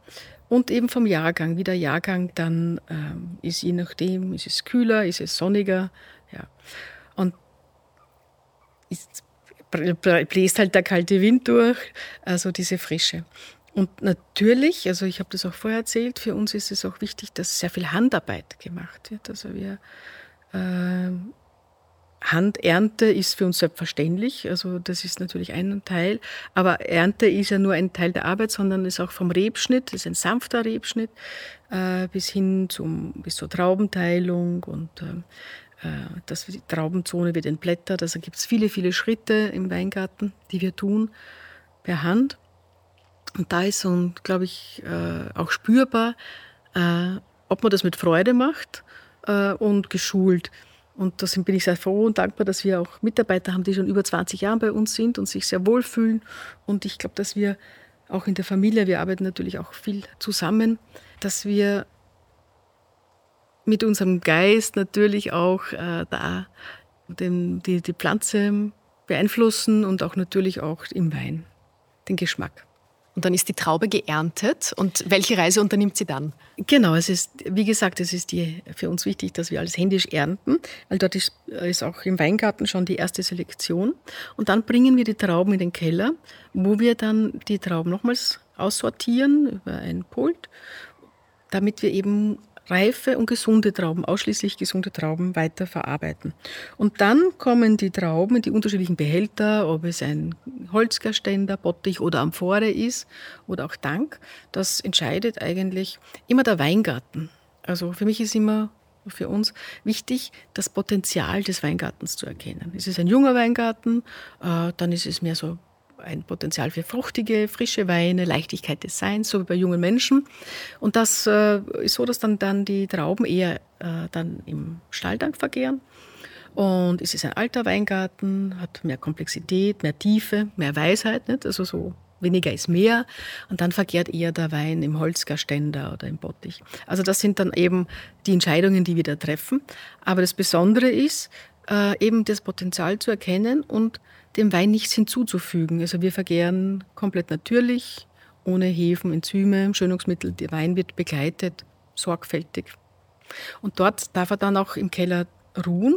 Und eben vom Jahrgang, wie der Jahrgang dann ähm, ist, je nachdem, ist es kühler, ist es sonniger. Ja. Und ist, bläst halt der kalte Wind durch, also diese Frische. Und natürlich, also ich habe das auch vorher erzählt, für uns ist es auch wichtig, dass sehr viel Handarbeit gemacht wird. Also wir äh, Handernte ist für uns selbstverständlich, also das ist natürlich ein Teil, aber Ernte ist ja nur ein Teil der Arbeit, sondern ist auch vom Rebschnitt, ist ein sanfter Rebschnitt, äh, bis hin zum, bis zur Traubenteilung und äh, äh das, die Traubenzone wird entblättert. Also gibt es viele, viele Schritte im Weingarten, die wir tun per Hand. Und da ist so, glaube ich, auch spürbar, ob man das mit Freude macht und geschult Und da bin ich sehr froh und dankbar, dass wir auch Mitarbeiter haben, die schon über 20 Jahre bei uns sind und sich sehr wohlfühlen. Und ich glaube, dass wir auch in der Familie, wir arbeiten natürlich auch viel zusammen, dass wir mit unserem Geist natürlich auch äh, da den, die, die Pflanze beeinflussen und auch natürlich auch im Wein den Geschmack. Und dann ist die Traube geerntet. Und welche Reise unternimmt sie dann? Genau, es ist, wie gesagt, es ist die, für uns wichtig, dass wir alles händisch ernten, weil dort ist, ist auch im Weingarten schon die erste Selektion. Und dann bringen wir die Trauben in den Keller, wo wir dann die Trauben nochmals aussortieren über ein Pult, damit wir eben reife und gesunde Trauben, ausschließlich gesunde Trauben weiterverarbeiten. Und dann kommen die Trauben in die unterschiedlichen Behälter, ob es ein Holzgerständer, Bottich oder Amphore ist oder auch Dank. Das entscheidet eigentlich immer der Weingarten. Also für mich ist immer für uns wichtig, das Potenzial des Weingartens zu erkennen. Ist es ein junger Weingarten, äh, dann ist es mehr so ein Potenzial für fruchtige, frische Weine, Leichtigkeit des Seins, so wie bei jungen Menschen. Und das äh, ist so, dass dann, dann die Trauben eher äh, dann im Stalltank vergehren. Und es ist ein alter Weingarten, hat mehr Komplexität, mehr Tiefe, mehr Weisheit, nicht? also so weniger ist mehr. Und dann verkehrt eher der Wein im Holzgerständer oder im Bottich. Also das sind dann eben die Entscheidungen, die wir da treffen. Aber das Besondere ist, äh, eben das Potenzial zu erkennen und dem Wein nichts hinzuzufügen. Also wir vergären komplett natürlich, ohne Hefen, Enzyme, Schönungsmittel. Der Wein wird begleitet, sorgfältig. Und dort darf er dann auch im Keller ruhen.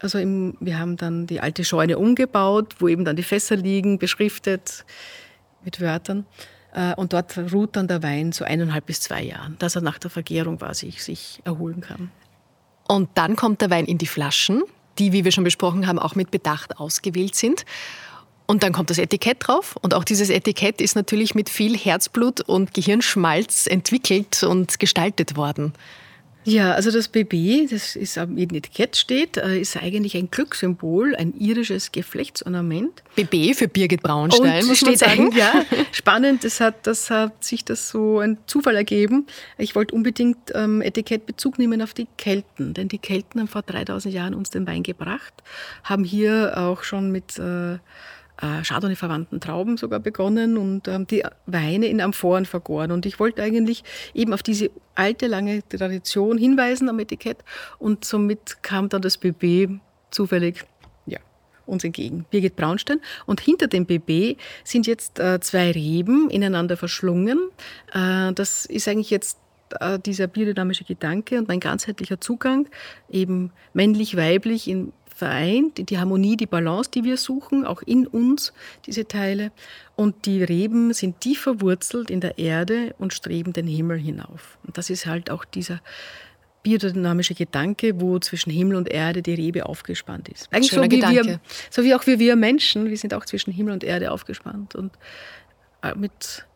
Also im, wir haben dann die alte Scheune umgebaut, wo eben dann die Fässer liegen, beschriftet mit Wörtern. Äh, und dort ruht dann der Wein so eineinhalb bis zwei Jahren, dass er nach der Vergärung quasi sich erholen kann. Und dann kommt der Wein in die Flaschen die, wie wir schon besprochen haben, auch mit Bedacht ausgewählt sind. Und dann kommt das Etikett drauf. Und auch dieses Etikett ist natürlich mit viel Herzblut und Gehirnschmalz entwickelt und gestaltet worden. Ja, also das BB, das ist am Etikett steht, äh, ist eigentlich ein Glückssymbol, ein irisches Geflechtsornament. BB für Birgit Braunstein, Und muss man sagen. Ja, [laughs] spannend, das hat, das hat sich das so ein Zufall ergeben. Ich wollte unbedingt ähm, Etikett Bezug nehmen auf die Kelten, denn die Kelten haben vor 3000 Jahren uns den Wein gebracht, haben hier auch schon mit äh, äh, Chardonnay-verwandten Trauben sogar begonnen und ähm, die Weine in Amphoren vergoren. Und ich wollte eigentlich eben auf diese alte, lange Tradition hinweisen am Etikett und somit kam dann das BB zufällig ja, uns entgegen. Birgit Braunstein. Und hinter dem BB sind jetzt äh, zwei Reben ineinander verschlungen. Äh, das ist eigentlich jetzt äh, dieser biodynamische Gedanke und mein ganzheitlicher Zugang, eben männlich-weiblich in vereint, die Harmonie, die Balance, die wir suchen, auch in uns, diese Teile. Und die Reben sind tief verwurzelt in der Erde und streben den Himmel hinauf. Und das ist halt auch dieser biodynamische Gedanke, wo zwischen Himmel und Erde die Rebe aufgespannt ist. Eigentlich so wie, Gedanke. wir, so wie auch wie wir Menschen, wir sind auch zwischen Himmel und Erde aufgespannt. Und äh, mit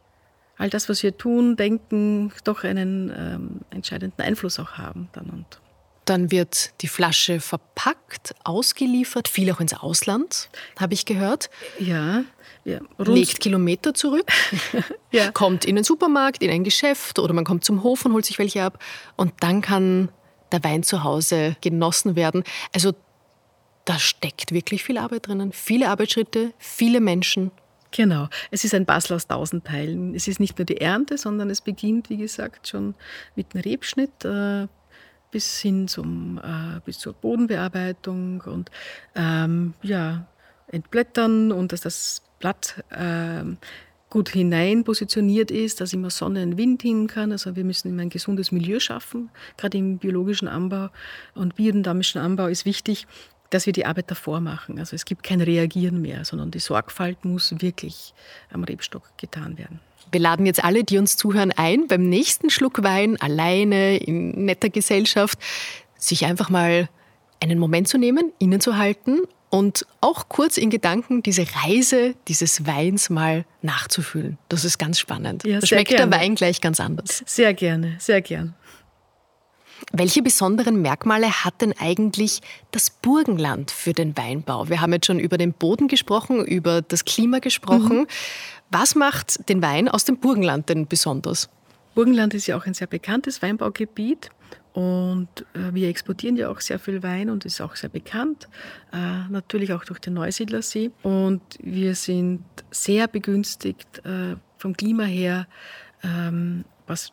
all das, was wir tun, denken, doch einen ähm, entscheidenden Einfluss auch haben dann und dann wird die Flasche verpackt, ausgeliefert, viel auch ins Ausland, habe ich gehört. Ja. ja legt Kilometer zurück, [laughs] ja. kommt in den Supermarkt, in ein Geschäft oder man kommt zum Hof und holt sich welche ab. Und dann kann der Wein zu Hause genossen werden. Also da steckt wirklich viel Arbeit drinnen, viele Arbeitsschritte, viele Menschen. Genau, es ist ein Basel aus tausend Teilen. Es ist nicht nur die Ernte, sondern es beginnt, wie gesagt, schon mit einem Rebschnitt äh, bis hin zum, äh, bis zur Bodenbearbeitung und ähm, ja, entblättern und dass das Blatt äh, gut hinein positioniert ist, dass immer Sonne und Wind hin kann. Also wir müssen immer ein gesundes Milieu schaffen, gerade im biologischen Anbau und biodynamischen Anbau ist wichtig, dass wir die Arbeit davor machen. Also es gibt kein Reagieren mehr, sondern die Sorgfalt muss wirklich am Rebstock getan werden. Wir laden jetzt alle, die uns zuhören, ein, beim nächsten Schluck Wein, alleine, in netter Gesellschaft, sich einfach mal einen Moment zu nehmen, innezuhalten und auch kurz in Gedanken diese Reise dieses Weins mal nachzufühlen. Das ist ganz spannend. Ja, da schmeckt gerne. der Wein gleich ganz anders. Sehr gerne, sehr gern. Welche besonderen Merkmale hat denn eigentlich das Burgenland für den Weinbau? Wir haben jetzt schon über den Boden gesprochen, über das Klima gesprochen. Mhm. Was macht den Wein aus dem Burgenland denn besonders? Burgenland ist ja auch ein sehr bekanntes Weinbaugebiet Und äh, wir exportieren ja auch sehr viel Wein und ist auch sehr bekannt, äh, natürlich auch durch den Neusiedlersee. Und wir sind sehr begünstigt äh, vom Klima her, ähm, was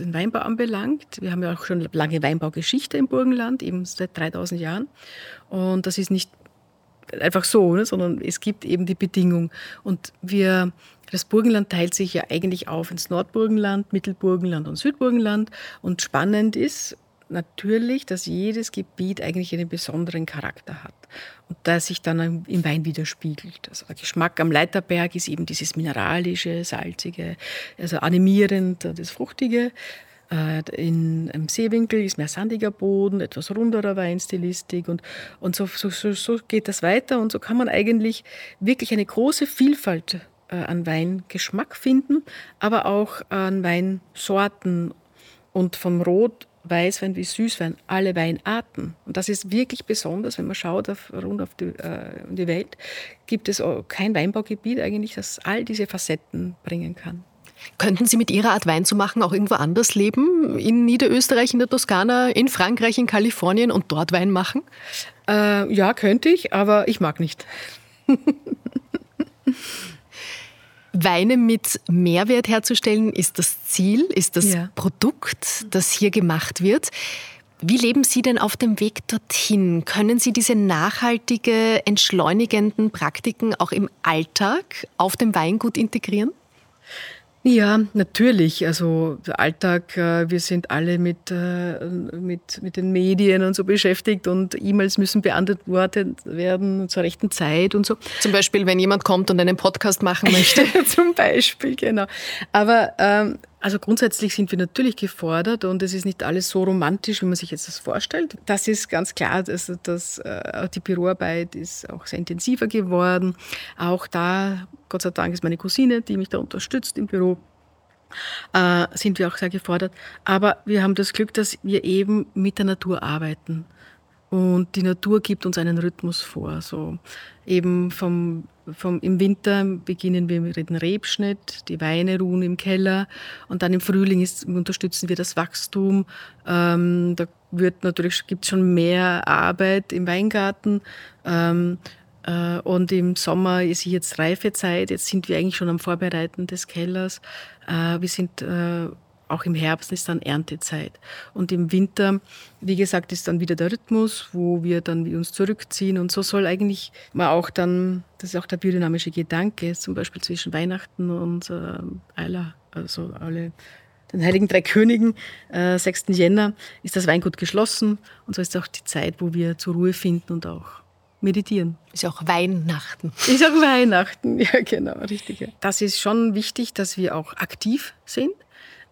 den Weinbau anbelangt. Wir haben ja auch schon lange Weinbaugeschichte im Burgenland, eben seit 3000 Jahren. Und das ist nicht einfach so, ne, sondern es gibt eben die Bedingung. Und wir, das Burgenland teilt sich ja eigentlich auf ins Nordburgenland, Mittelburgenland und Südburgenland. Und spannend ist natürlich, dass jedes Gebiet eigentlich einen besonderen Charakter hat und der sich dann im Wein widerspiegelt. Also der Geschmack am Leiterberg ist eben dieses mineralische, salzige, also animierend, das fruchtige. Äh, in, Im Seewinkel ist mehr sandiger Boden, etwas runderer Weinstilistik und, und so, so, so, geht das weiter und so kann man eigentlich wirklich eine große Vielfalt äh, an Weingeschmack finden, aber auch an Weinsorten und vom Rot Weißwein wie Süßwein, alle Weinarten. Und das ist wirklich besonders, wenn man schaut auf, rund auf die, äh, die Welt, gibt es kein Weinbaugebiet eigentlich, das all diese Facetten bringen kann. Könnten Sie mit Ihrer Art Wein zu machen auch irgendwo anders leben? In Niederösterreich, in der Toskana, in Frankreich, in Kalifornien und dort Wein machen? Äh, ja, könnte ich, aber ich mag nicht. Weine mit Mehrwert herzustellen ist das Ziel, ist das ja. Produkt, das hier gemacht wird. Wie leben Sie denn auf dem Weg dorthin? Können Sie diese nachhaltige, entschleunigenden Praktiken auch im Alltag auf dem Weingut integrieren? Ja, natürlich. Also der Alltag, äh, wir sind alle mit, äh, mit, mit den Medien und so beschäftigt und E-Mails müssen beantwortet werden zur rechten Zeit und so. Zum Beispiel, wenn jemand kommt und einen Podcast machen möchte. [laughs] Zum Beispiel, genau. Aber ähm, also grundsätzlich sind wir natürlich gefordert und es ist nicht alles so romantisch, wie man sich jetzt das vorstellt. Das ist ganz klar, dass, dass äh, die Büroarbeit ist auch sehr intensiver geworden. Auch da, Gott sei Dank, ist meine Cousine, die mich da unterstützt im Büro. Äh, sind wir auch sehr gefordert. Aber wir haben das Glück, dass wir eben mit der Natur arbeiten. Und die Natur gibt uns einen Rhythmus vor. So eben vom, vom, im Winter beginnen wir mit dem Rebschnitt, die Weine ruhen im Keller und dann im Frühling ist, unterstützen wir das Wachstum. Ähm, da wird natürlich gibt's schon mehr Arbeit im Weingarten. Ähm, äh, und im Sommer ist jetzt Reifezeit. Jetzt sind wir eigentlich schon am Vorbereiten des Kellers. Äh, wir sind äh, auch im Herbst ist dann Erntezeit. Und im Winter, wie gesagt, ist dann wieder der Rhythmus, wo wir dann uns zurückziehen. Und so soll eigentlich man auch dann, das ist auch der biodynamische Gedanke, zum Beispiel zwischen Weihnachten und äh, Eiler, also alle den Heiligen Drei Königen, äh, 6. Jänner, ist das Weingut geschlossen. Und so ist auch die Zeit, wo wir zur Ruhe finden und auch meditieren. Ist auch Weihnachten. Ist auch Weihnachten, [laughs] ja genau, richtig. Das ist schon wichtig, dass wir auch aktiv sind.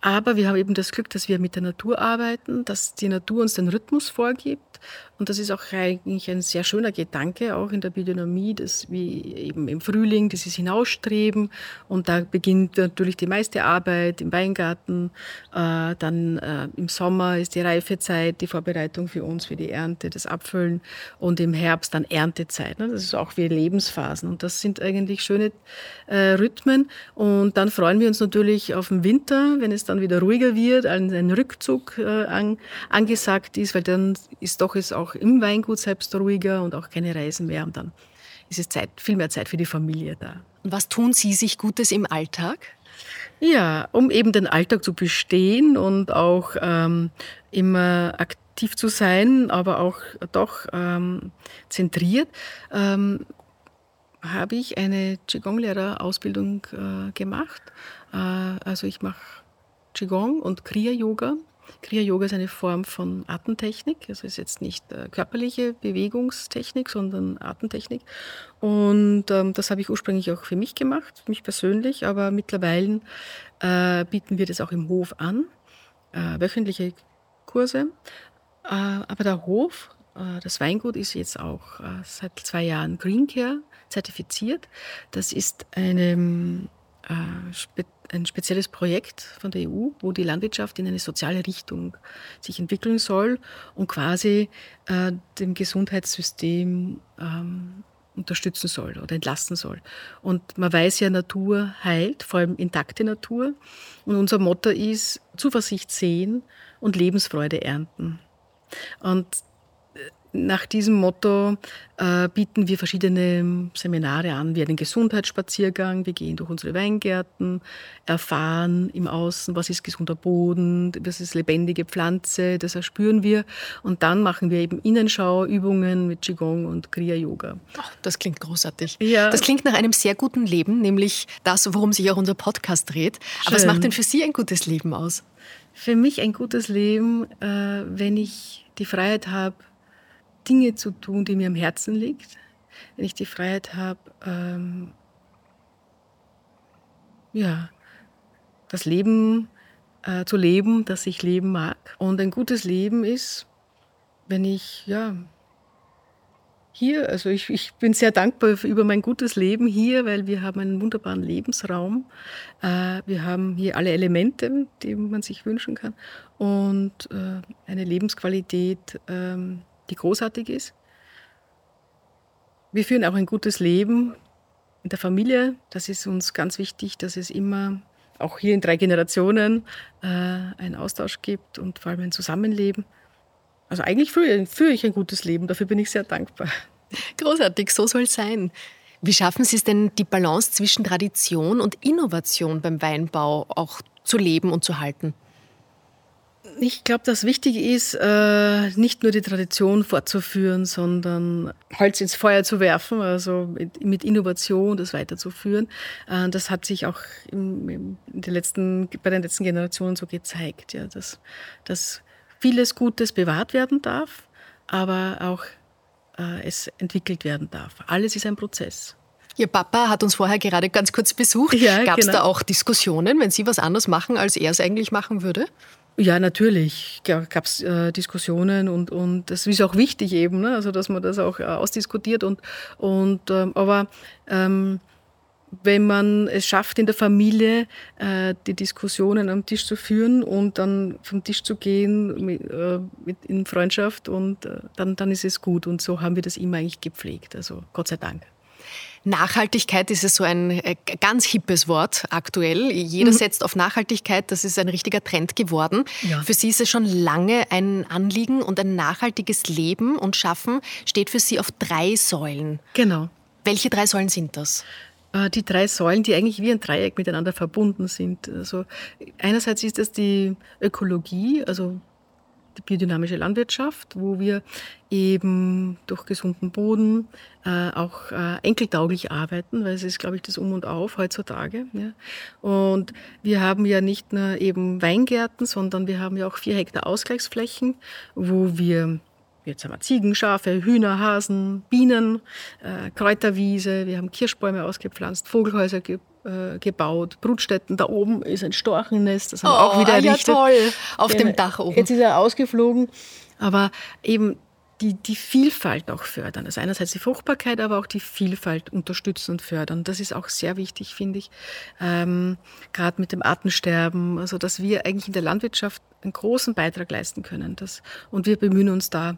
Aber wir haben eben das Glück, dass wir mit der Natur arbeiten, dass die Natur uns den Rhythmus vorgibt und das ist auch eigentlich ein sehr schöner Gedanke, auch in der Biodynamie, dass wie eben im Frühling dieses Hinausstreben und da beginnt natürlich die meiste Arbeit im Weingarten. Äh, dann äh, im Sommer ist die Reifezeit, die Vorbereitung für uns für die Ernte, das Abfüllen und im Herbst dann Erntezeit. Ne? Das ist auch wie Lebensphasen und das sind eigentlich schöne äh, Rhythmen und dann freuen wir uns natürlich auf den Winter, wenn es dann wieder ruhiger wird, ein, Rückzug an, angesagt ist, weil dann ist doch es auch im Weingut selbst ruhiger und auch keine Reisen mehr. Und dann ist es Zeit, viel mehr Zeit für die Familie da. Und was tun Sie sich Gutes im Alltag? Ja, um eben den Alltag zu bestehen und auch ähm, immer aktiv zu sein, aber auch doch ähm, zentriert, ähm, habe ich eine Qigong-Lehrerausbildung äh, gemacht. Äh, also ich mache Qigong und Kriya-Yoga Kriya Yoga ist eine Form von Atemtechnik. Also ist jetzt nicht äh, körperliche Bewegungstechnik, sondern Atemtechnik. Und ähm, das habe ich ursprünglich auch für mich gemacht, für mich persönlich, aber mittlerweile äh, bieten wir das auch im Hof an, äh, wöchentliche Kurse. Äh, aber der Hof, äh, das Weingut ist jetzt auch äh, seit zwei Jahren Green Care zertifiziert. Das ist eine ein spezielles Projekt von der EU, wo die Landwirtschaft in eine soziale Richtung sich entwickeln soll und quasi äh, dem Gesundheitssystem ähm, unterstützen soll oder entlasten soll. Und man weiß ja, Natur heilt, vor allem intakte Natur. Und unser Motto ist Zuversicht sehen und Lebensfreude ernten. Und nach diesem Motto äh, bieten wir verschiedene Seminare an, wie einen Gesundheitsspaziergang. Wir gehen durch unsere Weingärten, erfahren im Außen, was ist gesunder Boden, was ist lebendige Pflanze, das erspüren wir. Und dann machen wir eben Innenschauübungen mit Qigong und Kriya-Yoga. das klingt großartig. Ja. Das klingt nach einem sehr guten Leben, nämlich das, worum sich auch unser Podcast dreht. Aber was Schön. macht denn für Sie ein gutes Leben aus? Für mich ein gutes Leben, äh, wenn ich die Freiheit habe, Dinge zu tun, die mir am Herzen liegt, wenn ich die Freiheit habe, ähm, ja, das Leben äh, zu leben, das ich leben mag. Und ein gutes Leben ist, wenn ich, ja, hier, also ich, ich bin sehr dankbar über mein gutes Leben hier, weil wir haben einen wunderbaren Lebensraum. Äh, wir haben hier alle Elemente, die man sich wünschen kann und äh, eine Lebensqualität, ähm, die großartig ist. Wir führen auch ein gutes Leben in der Familie. Das ist uns ganz wichtig, dass es immer, auch hier in drei Generationen, äh, einen Austausch gibt und vor allem ein Zusammenleben. Also eigentlich führe, führe ich ein gutes Leben, dafür bin ich sehr dankbar. Großartig, so soll es sein. Wie schaffen Sie es denn, die Balance zwischen Tradition und Innovation beim Weinbau auch zu leben und zu halten? Ich glaube, das Wichtige ist, äh, nicht nur die Tradition fortzuführen, sondern Holz ins Feuer zu werfen, also mit, mit Innovation das weiterzuführen. Äh, das hat sich auch im, im, den letzten, bei den letzten Generationen so gezeigt, ja, dass, dass vieles Gutes bewahrt werden darf, aber auch äh, es entwickelt werden darf. Alles ist ein Prozess. Ihr Papa hat uns vorher gerade ganz kurz besucht. Ja, Gab es genau. da auch Diskussionen, wenn Sie was anderes machen, als er es eigentlich machen würde? Ja, natürlich gab es äh, Diskussionen und, und das ist auch wichtig eben, ne? also dass man das auch äh, ausdiskutiert. Und, und, ähm, aber ähm, wenn man es schafft, in der Familie äh, die Diskussionen am Tisch zu führen und dann vom Tisch zu gehen mit, äh, mit in Freundschaft, und äh, dann, dann ist es gut. Und so haben wir das immer eigentlich gepflegt. Also Gott sei Dank. Nachhaltigkeit ist ja so ein äh, ganz hippes Wort aktuell. Jeder setzt auf Nachhaltigkeit, das ist ein richtiger Trend geworden. Ja. Für Sie ist es schon lange ein Anliegen und ein nachhaltiges Leben und Schaffen steht für Sie auf drei Säulen. Genau. Welche drei Säulen sind das? Äh, die drei Säulen, die eigentlich wie ein Dreieck miteinander verbunden sind. Also einerseits ist das die Ökologie, also biodynamische Landwirtschaft, wo wir eben durch gesunden Boden äh, auch äh, enkeltauglich arbeiten, weil es ist, glaube ich, das Um und Auf heutzutage. Ja. Und wir haben ja nicht nur eben Weingärten, sondern wir haben ja auch vier Hektar Ausgleichsflächen, wo wir Jetzt haben wir Ziegen, Schafe, Hühner, Hasen, Bienen, äh, Kräuterwiese, wir haben Kirschbäume ausgepflanzt, Vogelhäuser ge äh, gebaut, Brutstätten. Da oben ist ein Storchennest, das haben wir auch wieder Oh, ja errichtet. toll, auf Genau. dem Dach oben. Jetzt ist er ausgeflogen, aber eben die, die Vielfalt auch fördern. Also einerseits die Fruchtbarkeit, aber auch die Vielfalt unterstützen und fördern. Das ist auch sehr wichtig, finde ich. Ähm, Gerade mit dem Artensterben, also dass wir eigentlich in der Landwirtschaft einen großen Beitrag leisten können. Das, und wir bemühen uns da,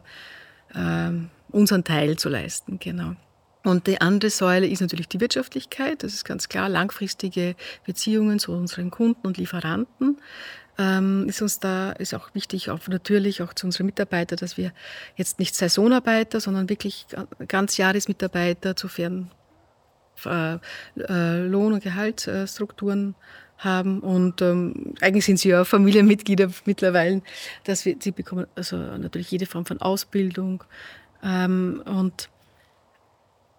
ähm, unseren Teil zu leisten. Genau. Und die andere Säule ist natürlich die Wirtschaftlichkeit. Das ist ganz klar, langfristige Beziehungen zu unseren Kunden und Lieferanten. Ähm, ist uns da ist auch wichtig, auch natürlich auch zu unseren Mitarbeitern, dass wir jetzt nicht Saisonarbeiter, sondern wirklich ganz Jahresmitarbeiter zu fairen äh, äh, Lohn- und Gehaltsstrukturen haben. Und ähm, eigentlich sind sie ja Familienmitglieder mittlerweile, dass wir, sie bekommen also natürlich jede Form von Ausbildung. Ähm, und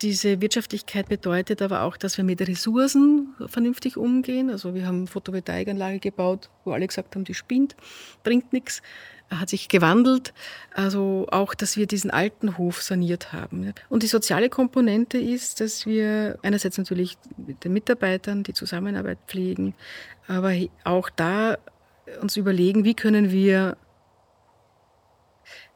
diese Wirtschaftlichkeit bedeutet aber auch, dass wir mit Ressourcen vernünftig umgehen. Also wir haben Photovoltaikanlage gebaut, wo alle gesagt haben, die spinnt, bringt nichts. Hat sich gewandelt. Also auch, dass wir diesen alten Hof saniert haben. Und die soziale Komponente ist, dass wir einerseits natürlich mit den Mitarbeitern die Zusammenarbeit pflegen, aber auch da uns überlegen, wie können wir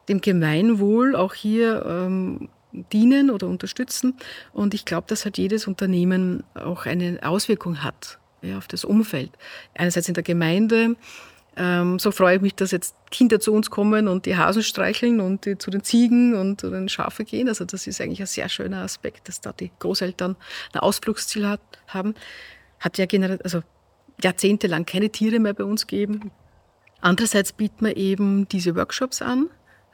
dem Gemeinwohl auch hier ähm, dienen oder unterstützen. Und ich glaube, dass halt jedes Unternehmen auch eine Auswirkung hat ja, auf das Umfeld. Einerseits in der Gemeinde, ähm, so freue ich mich, dass jetzt Kinder zu uns kommen und die Hasen streicheln und die zu den Ziegen und zu den Schafe gehen. Also das ist eigentlich ein sehr schöner Aspekt, dass da die Großeltern ein Ausflugsziel hat, haben. Hat ja also jahrzehntelang keine Tiere mehr bei uns gegeben. Andererseits bieten wir eben diese Workshops an,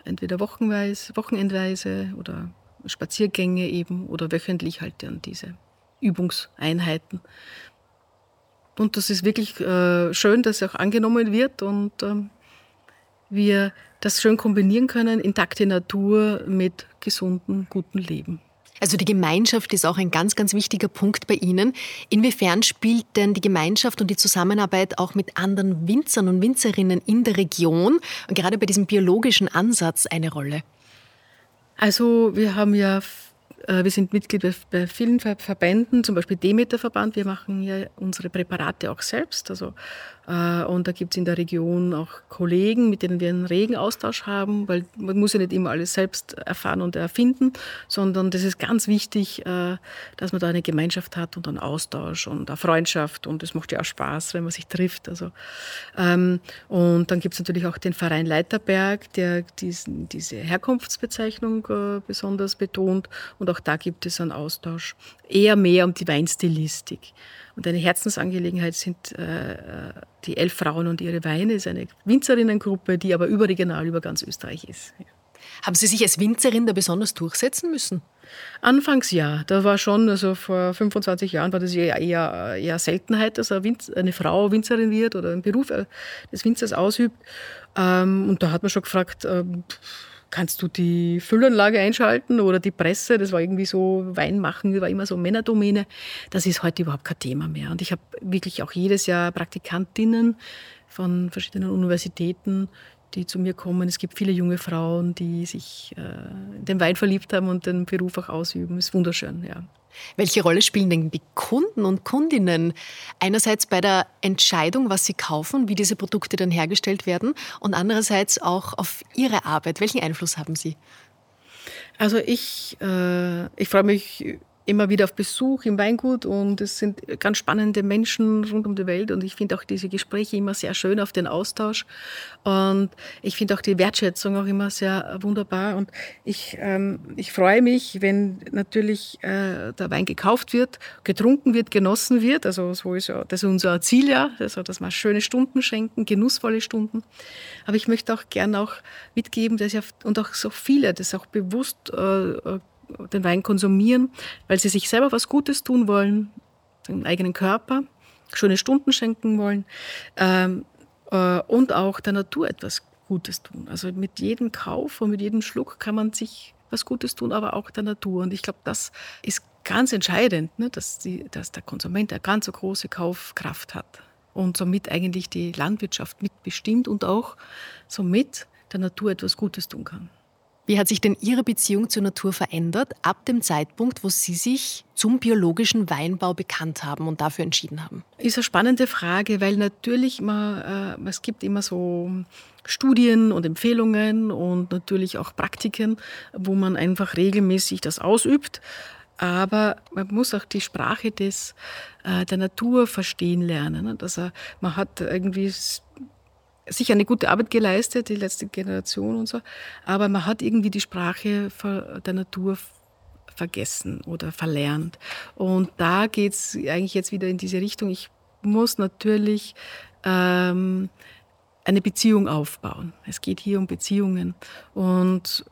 entweder wochenweise, wochenendweise oder Spaziergänge eben oder wöchentlich halt dann diese Übungseinheiten. Und das ist wirklich äh, schön, dass es auch angenommen wird und ähm, wir das schön kombinieren können, intakte Natur mit gesundem, gutem Leben. Also die Gemeinschaft ist auch ein ganz, ganz wichtiger Punkt bei Ihnen. Inwiefern spielt denn die Gemeinschaft und die Zusammenarbeit auch mit anderen Winzern und Winzerinnen in der Region und gerade bei diesem biologischen Ansatz eine Rolle? Also wir haben ja äh, wir sind Mitglied bei vielen Verbänden, zum Beispiel Demeter-Verband. Wir machen ja unsere Präparate auch selbst. Also, und da gibt es in der Region auch Kollegen, mit denen wir einen regen Austausch haben, weil man muss ja nicht immer alles selbst erfahren und erfinden, sondern das ist ganz wichtig, äh, dass man da eine Gemeinschaft hat und einen Austausch und eine Freundschaft. Und es macht ja auch Spaß, wenn man sich trifft. Also, ähm, und dann gibt es natürlich auch den Verein Leiterberg, der diesen, diese Herkunftsbezeichnung besonders betont und auch da gibt es einen Austausch. Eher mehr um die Weinstilistik. Und eine Herzensangelegenheit sind äh, die Elf Frauen und ihre Weine. Das ist eine Winzerinnengruppe, die aber überregional über ganz Österreich ist. Ja. Haben Sie sich als Winzerin da besonders durchsetzen müssen? Anfangs ja. Da war schon, also vor 25 Jahren war das eher, eher, eher Seltenheit, dass eine, Winz, eine Frau Winzerin wird oder einen Beruf äh, des Winzers ausübt. Ähm, und da hat man schon gefragt, ähm, kannst du die Füllanlage einschalten oder die Presse? Das war irgendwie so, Wein machen war immer so Männerdomäne. Das ist heute überhaupt kein Thema mehr. Und ich habe wirklich auch jedes Jahr Praktikantinnen von verschiedenen Universitäten, die zu mir kommen. Es gibt viele junge Frauen, die sich äh, in den Wein verliebt haben und den Beruf auch ausüben. Ist wunderschön, ja. Welche Rolle spielen denn die Kunden und Kundinnen einerseits bei der Entscheidung, was sie kaufen, wie diese Produkte dann hergestellt werden und andererseits auch auf ihre Arbeit? Welchen Einfluss haben sie? Also ich, äh, ich freue mich immer wieder auf Besuch im Weingut und es sind ganz spannende Menschen rund um die Welt und ich finde auch diese Gespräche immer sehr schön auf den Austausch und ich finde auch die Wertschätzung auch immer sehr wunderbar und ich, ähm, ich freue mich, wenn natürlich äh, der Wein gekauft wird, getrunken wird, genossen wird, also so ist ja, das ist unser Ziel ja, also dass wir schöne Stunden schenken, genussvolle Stunden, aber ich möchte auch gerne auch mitgeben, dass ja und auch so viele das auch bewusst äh, den Wein konsumieren, weil sie sich selber was Gutes tun wollen, dem eigenen Körper, schöne Stunden schenken wollen ähm, äh, und auch der Natur etwas Gutes tun. Also mit jedem Kauf und mit jedem Schluck kann man sich was Gutes tun, aber auch der Natur. Und ich glaube, das ist ganz entscheidend, ne, dass, die, dass der Konsument eine ganz so große Kaufkraft hat und somit eigentlich die Landwirtschaft mitbestimmt und auch somit der Natur etwas Gutes tun kann. Wie hat sich denn Ihre Beziehung zur Natur verändert ab dem Zeitpunkt, wo Sie sich zum biologischen Weinbau bekannt haben und dafür entschieden haben? Ist eine spannende Frage, weil natürlich man, äh, es gibt immer so Studien und Empfehlungen und natürlich auch Praktiken, wo man einfach regelmäßig das ausübt. Aber man muss auch die Sprache des, äh, der Natur verstehen lernen. Also man hat irgendwie sicher eine gute Arbeit geleistet, die letzte Generation und so, aber man hat irgendwie die Sprache der Natur vergessen oder verlernt. Und da geht es eigentlich jetzt wieder in diese Richtung. Ich muss natürlich ähm, eine Beziehung aufbauen. Es geht hier um Beziehungen und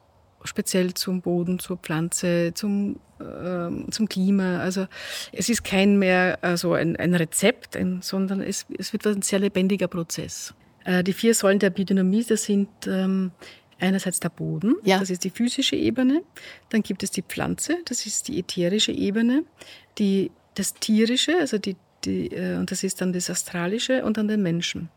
speziell zum Boden, zur Pflanze, zum, äh, zum Klima. Also es ist kein mehr also ein, ein Rezept, ein, sondern es, es wird ein sehr lebendiger Prozess. Äh, die vier Säulen der Biodynamie, das sind ähm, einerseits der Boden, ja. das ist die physische Ebene, dann gibt es die Pflanze, das ist die ätherische Ebene, die, das tierische, also die, die, äh, und das ist dann das astralische und dann den Menschen.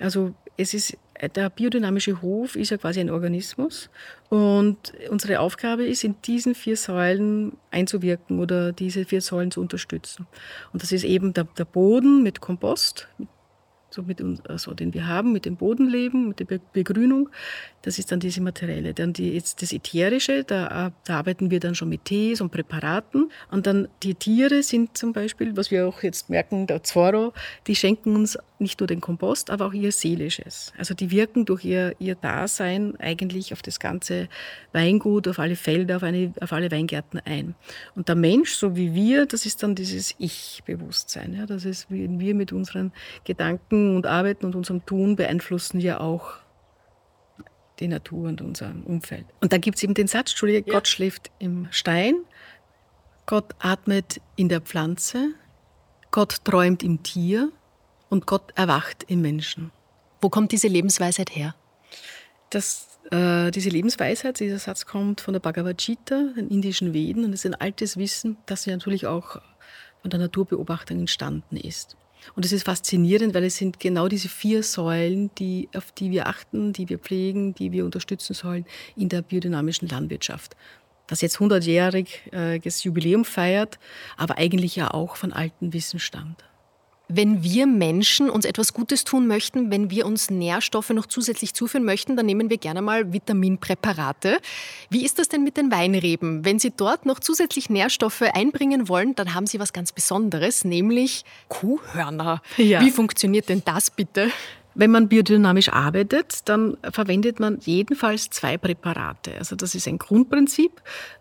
Also es ist der biodynamische Hof ist ja quasi ein Organismus und unsere Aufgabe ist, in diesen vier Säulen einzuwirken oder diese vier Säulen zu unterstützen. Und das ist eben der, der Boden mit Kompost, mit so mit, also den wir haben, mit dem Bodenleben, mit der Begrünung. Das ist dann diese materielle. Dann die, jetzt das Ätherische, da, da arbeiten wir dann schon mit Tees und Präparaten. Und dann die Tiere sind zum Beispiel, was wir auch jetzt merken, der Zorro, die schenken uns nicht nur den Kompost, aber auch ihr Seelisches. Also die wirken durch ihr, ihr Dasein eigentlich auf das ganze Weingut, auf alle Felder, auf, eine, auf alle Weingärten ein. Und der Mensch, so wie wir, das ist dann dieses Ich-Bewusstsein. Ja? Das ist, wie wir mit unseren Gedanken und Arbeiten und unserem Tun beeinflussen ja auch die Natur und unser Umfeld. Und da gibt es eben den Satz, Entschuldige, ja. Gott schläft im Stein, Gott atmet in der Pflanze, Gott träumt im Tier und Gott erwacht im Menschen. Wo kommt diese Lebensweisheit her? Das, äh, diese Lebensweisheit, dieser Satz kommt von der Bhagavad Gita, den indischen Veden, und es ist ein altes Wissen, das ja natürlich auch von der Naturbeobachtung entstanden ist. Und es ist faszinierend, weil es sind genau diese vier Säulen, die, auf die wir achten, die wir pflegen, die wir unterstützen sollen in der biodynamischen Landwirtschaft. Das jetzt 100-jähriges Jubiläum feiert, aber eigentlich ja auch von alten Wissen stammt. Wenn wir Menschen uns etwas Gutes tun möchten, wenn wir uns Nährstoffe noch zusätzlich zuführen möchten, dann nehmen wir gerne mal Vitaminpräparate. Wie ist das denn mit den Weinreben? Wenn Sie dort noch zusätzlich Nährstoffe einbringen wollen, dann haben Sie was ganz Besonderes, nämlich Kuhhörner. Ja. Wie funktioniert denn das bitte? Wenn man biodynamisch arbeitet, dann verwendet man jedenfalls zwei Präparate. Also das ist ein Grundprinzip.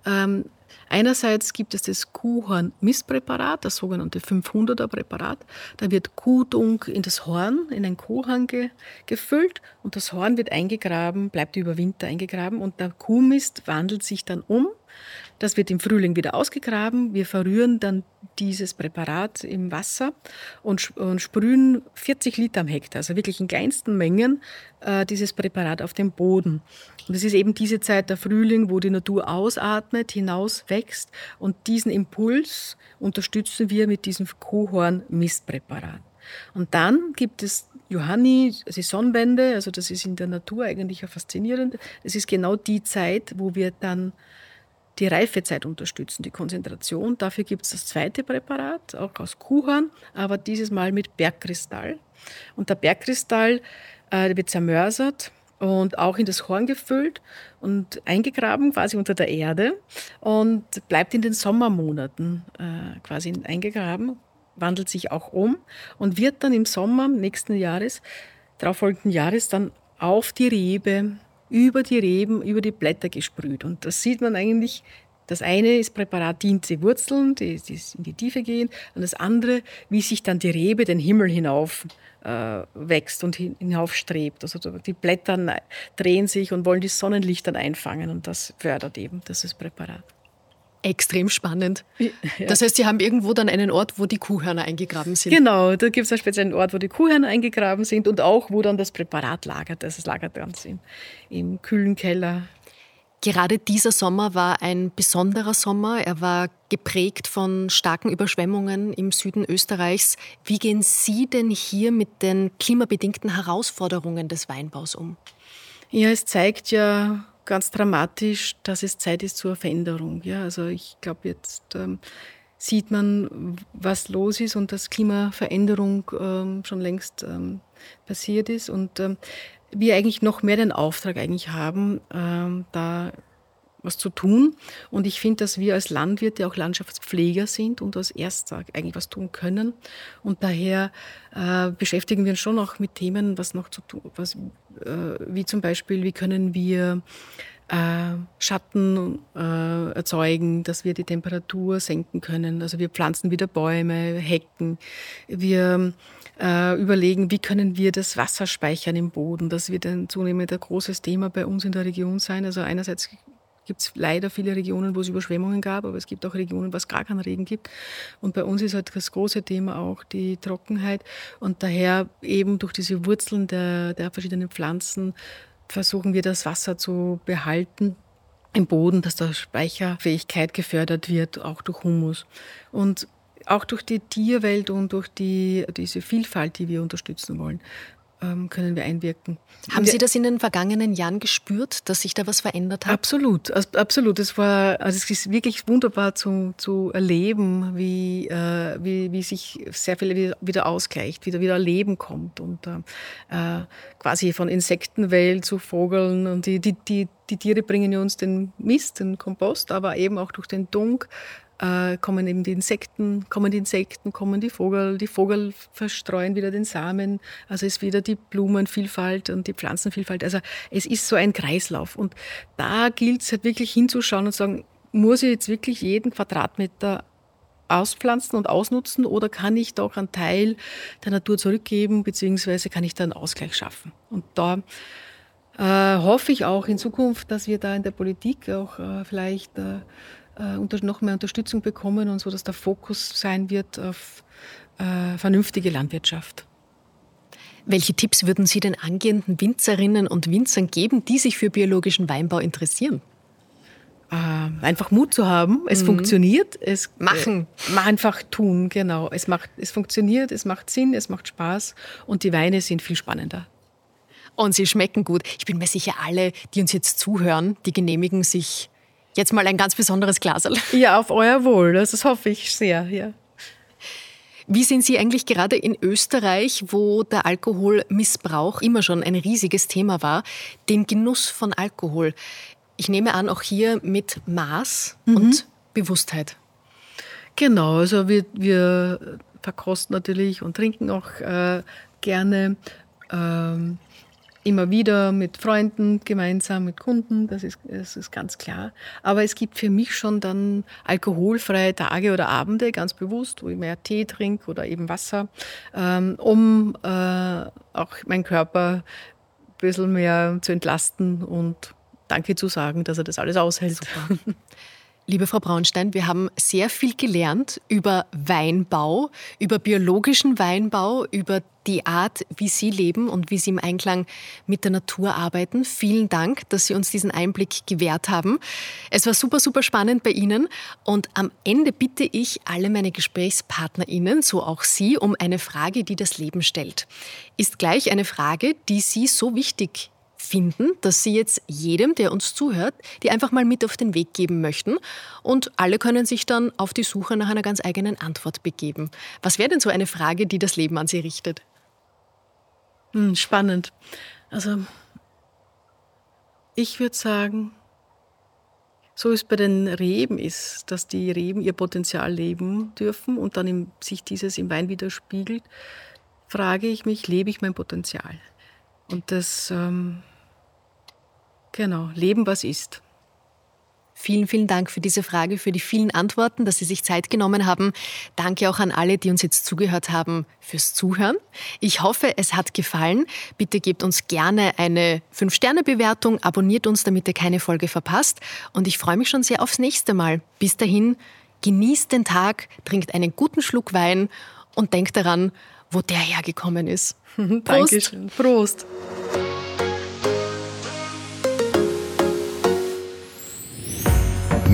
Ähm, Einerseits gibt es das Kuhhorn-Misspräparat, das sogenannte 500er Präparat. Da wird Kuhdunk in das Horn, in ein Kuhhorn ge gefüllt und das Horn wird eingegraben, bleibt über Winter eingegraben und der Kuhmist wandelt sich dann um das wird im Frühling wieder ausgegraben. Wir verrühren dann dieses Präparat im Wasser und, und sprühen 40 Liter am Hektar, also wirklich in kleinsten Mengen, äh, dieses Präparat auf den Boden. Und es ist eben diese Zeit der Frühling, wo die Natur ausatmet, hinauswächst und diesen Impuls unterstützen wir mit diesem Kuhhorn-Mistpräparat. Und dann gibt es Johanni, Saisonwende, also das ist in der Natur eigentlich ja faszinierend. Es ist genau die Zeit, wo wir dann die Reifezeit unterstützen, die Konzentration. Dafür gibt es das zweite Präparat, auch aus Kuhhorn, aber dieses Mal mit Bergkristall. Und der Bergkristall äh, wird zermörsert und auch in das Horn gefüllt und eingegraben quasi unter der Erde und bleibt in den Sommermonaten äh, quasi eingegraben, wandelt sich auch um und wird dann im Sommer nächsten Jahres, darauffolgenden Jahres dann auf die Rebe über die Reben, über die Blätter gesprüht. Und das sieht man eigentlich. Das eine ist Präparat dient die Wurzeln, die, die in die Tiefe gehen, und das andere, wie sich dann die Rebe den Himmel hinauf äh, wächst und hinaufstrebt. Also die Blätter drehen sich und wollen die Sonnenlicht dann einfangen und das fördert eben dieses Präparat. Extrem spannend. Das heißt, Sie haben irgendwo dann einen Ort, wo die Kuhhörner eingegraben sind. Genau, da gibt es einen speziellen Ort, wo die Kuhhörner eingegraben sind und auch, wo dann das Präparat lagert. Das lagert ganz im, im kühlen Keller. Gerade dieser Sommer war ein besonderer Sommer. Er war geprägt von starken Überschwemmungen im Süden Österreichs. Wie gehen Sie denn hier mit den klimabedingten Herausforderungen des Weinbaus um? Ja, es zeigt ja ganz dramatisch, dass es Zeit ist zur Veränderung. Ja, also ich glaube, jetzt ähm, sieht man, was los ist und dass Klimaveränderung ähm, schon längst ähm, passiert ist und ähm, wir eigentlich noch mehr den Auftrag eigentlich haben, ähm, da was zu tun. Und ich finde, dass wir als Landwirte auch Landschaftspfleger sind und als Erster eigentlich was tun können. Und daher äh, beschäftigen wir uns schon auch mit Themen, was noch zu tun, was, äh, wie zum Beispiel, wie können wir äh, Schatten äh, erzeugen, dass wir die Temperatur senken können. Also wir pflanzen wieder Bäume, Hecken. Wir äh, überlegen, wie können wir das Wasser speichern im Boden. Das wird ein zunehmend ein großes Thema bei uns in der Region sein. Also einerseits gibt es leider viele Regionen, wo es Überschwemmungen gab, aber es gibt auch Regionen, wo es gar keinen Regen gibt. Und bei uns ist halt das große Thema auch die Trockenheit. Und daher eben durch diese Wurzeln der, der verschiedenen Pflanzen versuchen wir das Wasser zu behalten im Boden, dass da Speicherfähigkeit gefördert wird, auch durch Humus. Und auch durch die Tierwelt und durch die, diese Vielfalt, die wir unterstützen wollen. Ähm, können wir einwirken. Haben Sie das in den vergangenen Jahren gespürt, dass sich da was verändert hat? Absolut, absolut. Es war, also es ist wirklich wunderbar zu, zu erleben, wie, äh, wie, wie sich sehr viel wieder, ausgleicht, wieder wieder Leben kommt und äh, äh, quasi von Insektenwelt zu Vogeln und die, die, die, die Tiere bringen uns den Mist, den Kompost, aber eben auch durch den Dunk äh, kommen eben die Insekten, kommen die Insekten, kommen die Vogel, die Vogel verstreuen wieder den Samen, also ist wieder die Blumenvielfalt und die Pflanzenvielfalt. Also es ist so ein Kreislauf und da gilt es halt wirklich hinzuschauen und sagen, muss ich jetzt wirklich jeden Quadratmeter auspflanzen und ausnutzen oder kann ich doch einen Teil der Natur zurückgeben, beziehungsweise kann ich da einen Ausgleich schaffen? Und da äh, hoffe ich auch in Zukunft, dass wir da in der Politik auch äh, vielleicht äh, äh noch mehr Unterstützung bekommen und so, dass der Fokus sein wird auf äh, vernünftige Landwirtschaft. Welche Tipps würden Sie den angehenden Winzerinnen und Winzern geben, die sich für biologischen Weinbau interessieren? äh, einfach Mut zu haben. Es mhm. funktioniert. Es machen. Äh, einfach tun, genau. Es macht, es funktioniert, es macht Sinn, es macht Spaß und die Weine sind viel spannender. Und sie schmecken gut. Ich bin mir sicher, alle, die uns jetzt zuhören, die genehmigen sich jetzt mal ein ganz besonderes Glas. [laughs] Ja, auf euer Wohl. Das hoffe ich sehr, ja. Wie sind Sie eigentlich gerade in Österreich, wo der Alkoholmissbrauch immer schon ein riesiges Thema war, den Genuss von Alkohol? Ich nehme an, auch hier mit Maß mhm. und Bewusstheit. Genau, also wir, wir verkosten natürlich und trinken auch äh, gerne. Ähm, immer wieder mit Freunden, gemeinsam mit Kunden, das ist, das ist ganz klar. Aber es gibt für mich schon dann alkoholfreie Tage oder Abende, ganz bewusst, wo ich mehr Tee trinke oder eben Wasser, ähm, um äh, auch meinen Körper ein bisschen mehr zu entlasten und Danke zu sagen, dass er das alles aushält. Super. Liebe Frau Braunstein, wir haben sehr viel gelernt über Weinbau, über biologischen Weinbau, über die Art, wie Sie leben und wie Sie im Einklang mit der Natur arbeiten. Vielen Dank, dass Sie uns diesen Einblick gewährt haben. Es war super, super spannend bei Ihnen. Und am Ende bitte ich alle meine GesprächspartnerInnen, so auch Sie, um eine Frage, die das Leben stellt. Ist gleich eine Frage, die Sie so wichtig finden, dass Sie jetzt jedem, der uns zuhört, die einfach mal mit auf den Weg geben möchten. Und alle können sich dann auf die Suche nach einer ganz eigenen Antwort begeben. Was wäre denn so eine Frage, die das Leben an Sie richtet? Hm, spannend. Also, ich würde sagen, so wie es bei den Reben ist, dass die Reben ihr Potenzial leben dürfen und dann im, sich dieses im Wein widerspiegelt, frage ich mich, lebe ich mein Potenzial? Und das, ähm, genau, Leben, was ist. Vielen, vielen Dank für diese Frage, für die vielen Antworten, dass Sie sich Zeit genommen haben. Danke auch an alle, die uns jetzt zugehört haben, fürs Zuhören. Ich hoffe, es hat gefallen. Bitte gebt uns gerne eine 5-Sterne-Bewertung, abonniert uns, damit ihr keine Folge verpasst. Und ich freue mich schon sehr aufs nächste Mal. Bis dahin, genießt den Tag, trinkt einen guten Schluck Wein und denkt daran, wo der hergekommen ist. Prost. [laughs] Dankeschön. Prost.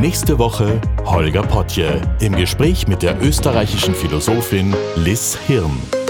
Nächste Woche Holger Potje im Gespräch mit der österreichischen Philosophin Liz Hirn.